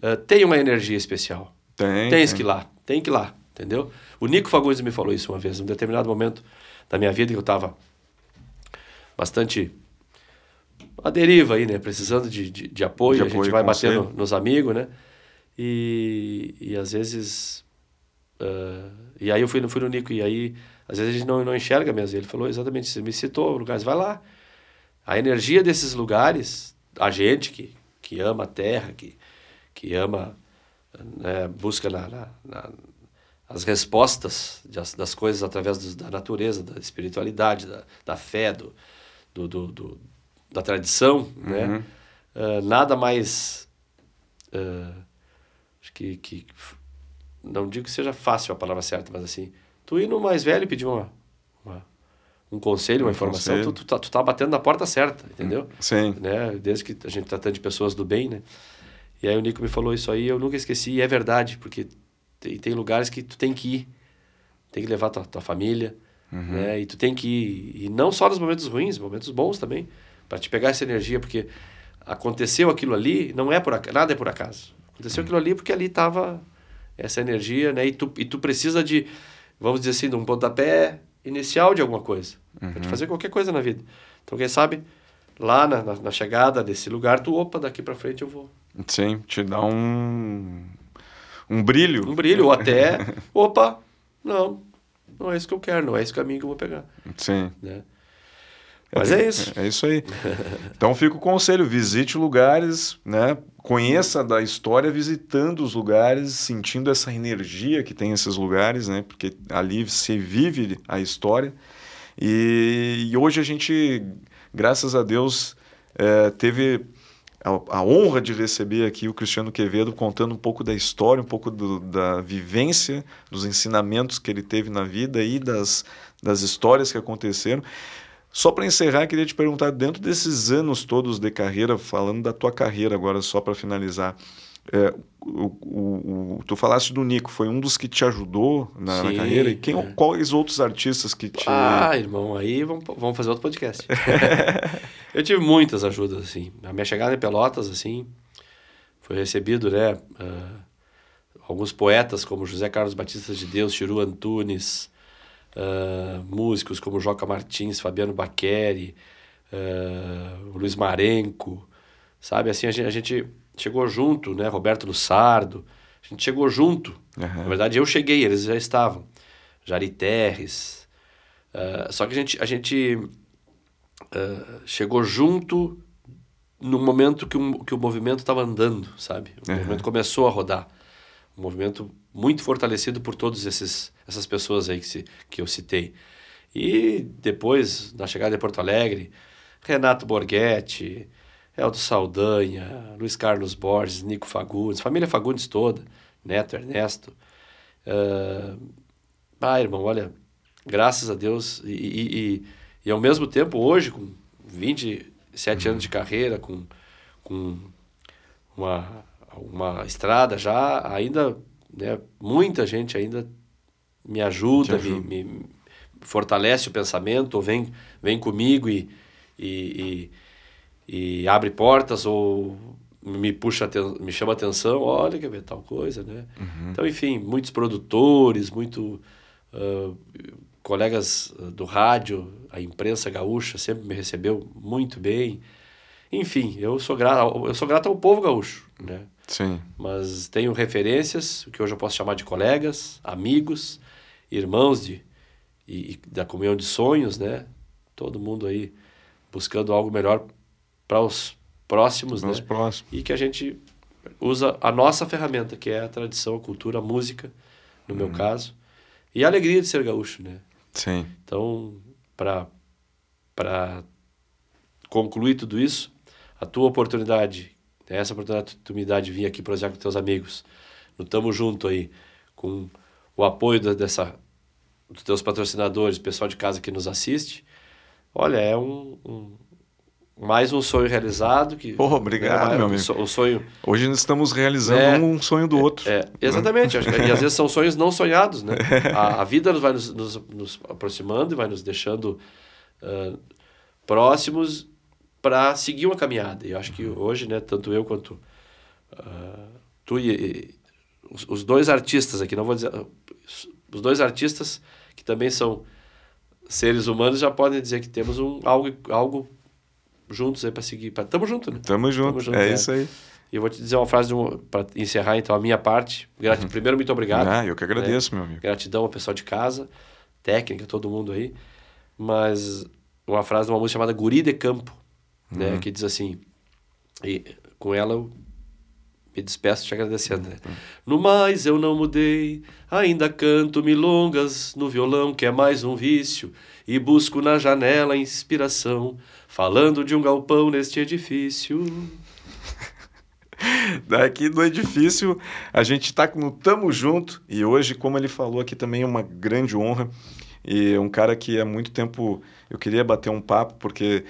eh, tem uma energia especial. Tem, Tem que ir lá, tem que ir lá, entendeu? O Nico Fagundes me falou isso uma vez, num determinado momento da minha vida que eu estava bastante à deriva aí, né? Precisando de, de, de apoio, De a gente vai conselho. batendo nos amigos, né? E, e às vezes... ah, e aí eu fui, fui no Nico e aí às vezes a gente não, não enxerga mesmo. Ele falou exatamente, você me citou lugares, vai lá. A energia desses lugares, a gente que, que ama a terra, que, que ama, né, busca na, na- na- as respostas das, das coisas através dos- da natureza, da espiritualidade, da, da fé, do, do, do- do- da tradição, né? Ah, nada mais... acho que, que... Não digo que seja fácil a palavra certa, mas assim... Tu ir no mais velho e pedir uma, uma- um conselho, uma Um informação, conselho. tu, tu, tá, tu tá batendo na porta certa, entendeu? Sim. né? Desde que a gente tratando de pessoas do bem, né? E aí o Nico me falou isso aí, eu nunca esqueci, e é verdade, porque tem, tem lugares que tu tem que ir, tem que levar tua, tua família, né? E tu tem que ir, e não só nos momentos ruins, momentos bons também, para te pegar essa energia, porque aconteceu aquilo ali, não é por acaso, nada é por acaso. Aconteceu aquilo ali porque ali estava essa energia, né? E tu, e tu precisa de, vamos dizer assim, de um pontapé inicial de alguma coisa, para te fazer qualquer coisa na vida. Então, quem sabe, lá na, na, na chegada desse lugar, tu, opa, daqui para frente eu vou. Sim, te dá um, um brilho. Um brilho, ou até, opa, não, não é isso que eu quero, não é esse caminho que eu vou pegar. Sim. né? Mas é isso. É, é isso aí. Então fica o conselho, visite lugares, né? Conheça da história visitando os lugares, sentindo essa energia que tem esses lugares, né? Porque ali se vive a história. E, e hoje a gente, graças a Deus, é, teve a, a, honra de receber aqui o Cristiano Quevedo contando um pouco da história, um pouco do, da vivência, dos ensinamentos que ele teve na vida e das, das histórias que aconteceram. Só para encerrar, queria te perguntar, dentro desses anos todos de carreira, falando da tua carreira agora, só para finalizar, é, o, o, o, tu falaste do Nico, foi um dos que te ajudou na, Sim, na carreira? E quem, é. quais outros artistas que te. Ah, irmão, aí vamos, vamos fazer outro podcast. eu tive muitas ajudas, assim. A minha chegada em Pelotas, assim, foi recebido, né? Uh, alguns poetas como José Carlos Batista de Deus, Chiru Antunes, uh, músicos como Joca Martins, Fabiano Baqueri, uh, Luiz Marenco, sabe? Assim, a gente, a gente, chegou junto, né? Roberto Lussardo, a gente chegou junto. Uhum. Na verdade, eu cheguei, eles já estavam. Jari Terres. Uh, só que a gente, a gente chegou junto no momento que o, que o movimento estava andando, sabe? O uhum. movimento começou a rodar. Um movimento muito fortalecido por todas essas pessoas aí que, se, que eu citei. E depois, na chegada de Porto Alegre, Renato Borghetti, Eldo Saldanha, Luiz Carlos Borges, Nico Fagundes, família Fagundes toda, Neto, Ernesto. Uh, ah, irmão, olha, graças a Deus, e, e, e, e ao mesmo tempo, hoje, com 27 anos de carreira, com, com uma uma estrada já, ainda, né, muita gente ainda me ajuda, ajuda. Me, me, fortalece o pensamento, ou vem, vem comigo e, e, e, e abre portas, ou me puxa, me chama atenção, olha, quer ver tal coisa, né? Uhum. Então, enfim, muitos produtores, muito uh, colegas do rádio, a imprensa gaúcha sempre me recebeu muito bem. Enfim, eu sou grato, eu sou grato ao povo gaúcho, né? Sim. Mas tenho referências, o que hoje eu posso chamar de colegas, amigos, irmãos de, e, e da comunhão de sonhos, né? Todo mundo aí buscando algo melhor para os próximos, né? próximos. E que a gente usa a nossa ferramenta, que é a tradição, a cultura, a música, no meu uhum. caso, e a alegria de ser gaúcho, né? Sim. Então, para para concluir tudo isso, a tua oportunidade tem essa oportunidade de vir aqui projetar com teus amigos. No Tamo Junto aí, com o apoio da, dessa, dos teus patrocinadores, pessoal de casa que nos assiste. Olha, é um, um mais um sonho realizado. Que, Porra, obrigado, né, meu amigo. O sonho... Hoje nós estamos realizando é, um sonho do outro. É, exatamente. e às vezes são sonhos não sonhados, né? A, a vida vai nos, nos, nos, aproximando e vai nos deixando uh, próximos para seguir uma caminhada. E eu acho que hoje, né, tanto eu quanto uh, tu e, e os, os, dois artistas aqui, não vou dizer, os dois artistas que também são seres humanos já podem dizer que temos um algo algo juntos aí para seguir. Pra, tamo junto, né? Tamo junto, tamo junto é, é, isso aí. E eu vou te dizer uma frase um, para encerrar então a minha parte. Grat... Uhum. Primeiro, muito obrigado. Ah, eu que agradeço, né? meu amigo. Gratidão ao pessoal de casa, técnica, todo mundo aí. Mas uma frase de uma música chamada Guri de Campo, né? Uhum. Que diz assim, e com ela eu me despeço te agradecendo, né? Uhum. No mais eu não mudei, ainda canto milongas no violão, que é mais um vício, e busco na janela inspiração, falando de um galpão neste edifício. Daqui do edifício, a gente está no Tamo Junto, e hoje, como ele falou aqui, também é uma grande honra, e um cara que há muito tempo eu queria bater um papo, porque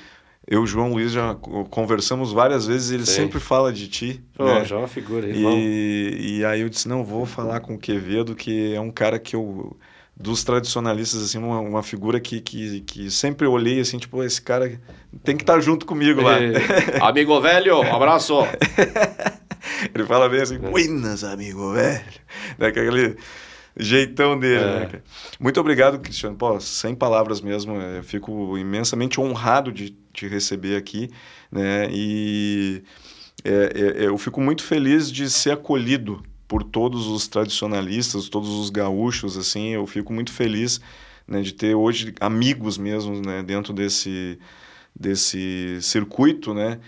eu e o João Luiz já conversamos várias vezes, ele Sei. sempre fala de ti. Pô, né? já é uma figura, irmão. E, e aí eu disse, não, vou falar com o Quevedo, que é um cara que eu dos tradicionalistas, assim, uma, uma figura que, que, que sempre olhei, assim, tipo, esse cara tem que estar tá junto comigo lá. amigo velho, abraço! Ele fala bem assim, é. buenas, amigo velho. Daquele jeitão dele, é. né? Muito obrigado, Cristiano. Pô, sem palavras mesmo. Eu fico imensamente honrado de te receber aqui, né? E é, é, é, eu fico muito feliz de ser acolhido por todos os tradicionalistas, todos os gaúchos, assim. Eu fico muito feliz né, de ter hoje amigos mesmo, né, dentro desse, desse circuito, né,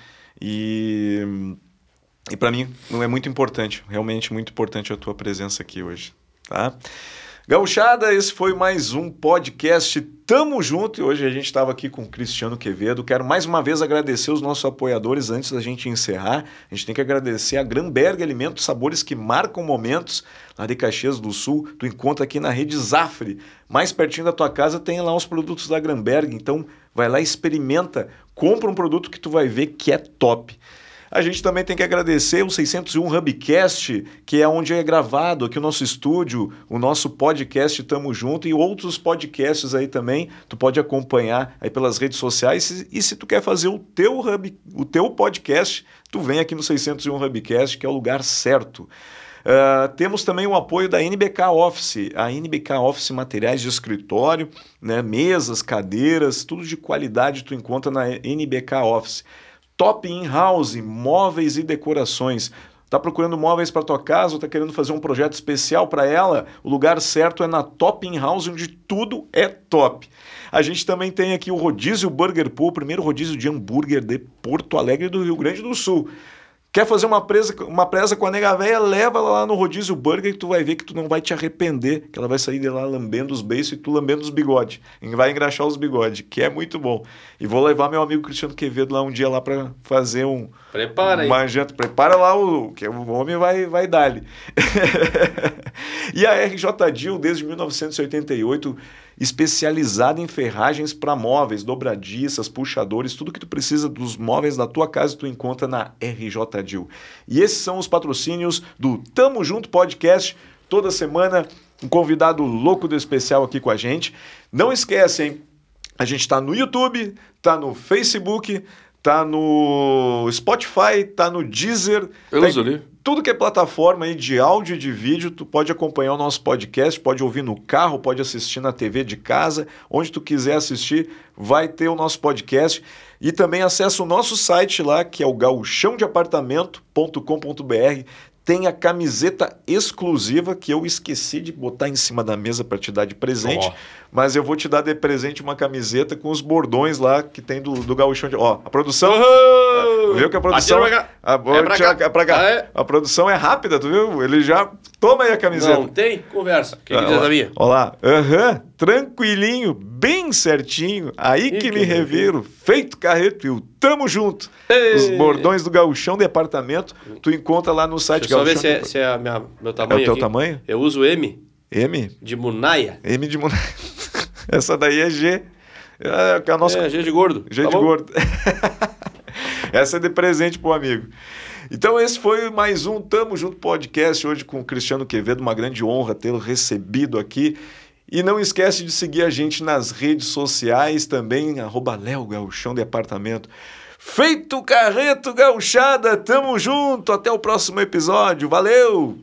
e, e para mim é muito importante, realmente muito importante a tua presença aqui hoje, tá? Gauchada, esse foi mais um podcast Tamo Junto e hoje a gente estava aqui com o Cristiano Quevedo. Quero mais uma vez agradecer os nossos apoiadores antes da gente encerrar. A gente tem que agradecer a Granberg Alimentos Sabores que marcam momentos lá de Caxias do Sul. Tu encontra aqui na rede Zafre. Mais pertinho da tua casa tem lá os produtos da Granberg. Então vai lá, experimenta, compra um produto que tu vai ver que é top. A gente também tem que agradecer o 601 Hubcast, que é onde é gravado aqui o nosso estúdio, o nosso podcast Tamo Junto e outros podcasts aí também. Tu pode acompanhar aí pelas redes sociais e se tu quer fazer o teu hub, o teu podcast, tu vem aqui no 601 Hubcast, que é o lugar certo. Uh, temos também o apoio da NBK Office, a NBK Office Materiais de Escritório, né, mesas, cadeiras, tudo de qualidade tu encontra na NBK Office. Top In-House, móveis e decorações. Tá procurando móveis para tua casa ou tá querendo fazer um projeto especial para ela? O lugar certo é na Top In House, onde tudo é top. A gente também tem aqui o Rodízio Burger Pool, o primeiro rodízio de hambúrguer de Porto Alegre do Rio Grande do Sul. Quer fazer uma presa, uma presa com a nega véia? Leva ela lá no Rodízio Burger que tu vai ver que tu não vai te arrepender, que ela vai sair de lá lambendo os beiços e tu lambendo os bigodes. E vai engraxar os bigodes, que é muito bom. E vou levar meu amigo Cristiano Quevedo lá um dia lá para fazer um... Prepara uma aí. Janta. Prepara lá o... que o homem vai, vai dar-lhe. e a RJ Dil, desde 1988 especializada em ferragens para móveis, dobradiças, puxadores, tudo que tu precisa dos móveis da tua casa tu encontra na RJ Dil. E esses são os patrocínios do Tamo Junto Podcast. Toda semana um convidado louco do especial aqui com a gente. Não esquece, hein? A gente está no YouTube, está no Facebook, tá no Spotify, tá no Deezer. Eu tá uso ali. Tudo que é plataforma aí de áudio e de vídeo, tu pode acompanhar o nosso podcast, pode ouvir no carro, pode assistir na TV de casa, onde tu quiser assistir, vai ter o nosso podcast. E também acessa o nosso site lá, que é o gauchãodeapartamento.com.br tem a camiseta exclusiva que eu esqueci de botar em cima da mesa para te dar de presente, oh. Mas eu vou te dar de presente uma camiseta com os bordões lá que tem do, do gauchão. De, ó, a produção... Uhum. Viu que a produção... A, a, é pra cá. É pra cá. Ah, é? a produção é rápida, tu viu? Ele já... Toma aí a camiseta. Não tem? Conversa. Quem ah, que diz a minha? Olha lá. Aham. Uhum. Tranquilinho, bem certinho. Aí que, que me reviro. Feito carreto e o tamo junto. Ei. Os bordões do gauchão departamento, tu encontra lá no site Deixa só ver se é, se é a minha, meu tamanho. É o teu aqui. tamanho? Eu uso M. M? De Munaia. M de Munaia. Essa daí é G. É, é, a nossa... é G de gordo. G tá de bom? gordo. Essa é de presente pro amigo. Então esse foi mais um Tamo Junto Podcast hoje com o Cristiano Quevedo, uma grande honra tê-lo recebido aqui. E não esquece de seguir a gente nas redes sociais também, arroba Léo Gauchão Departamento. Feito Carreto Gauchada, tamo junto, até o próximo episódio, valeu!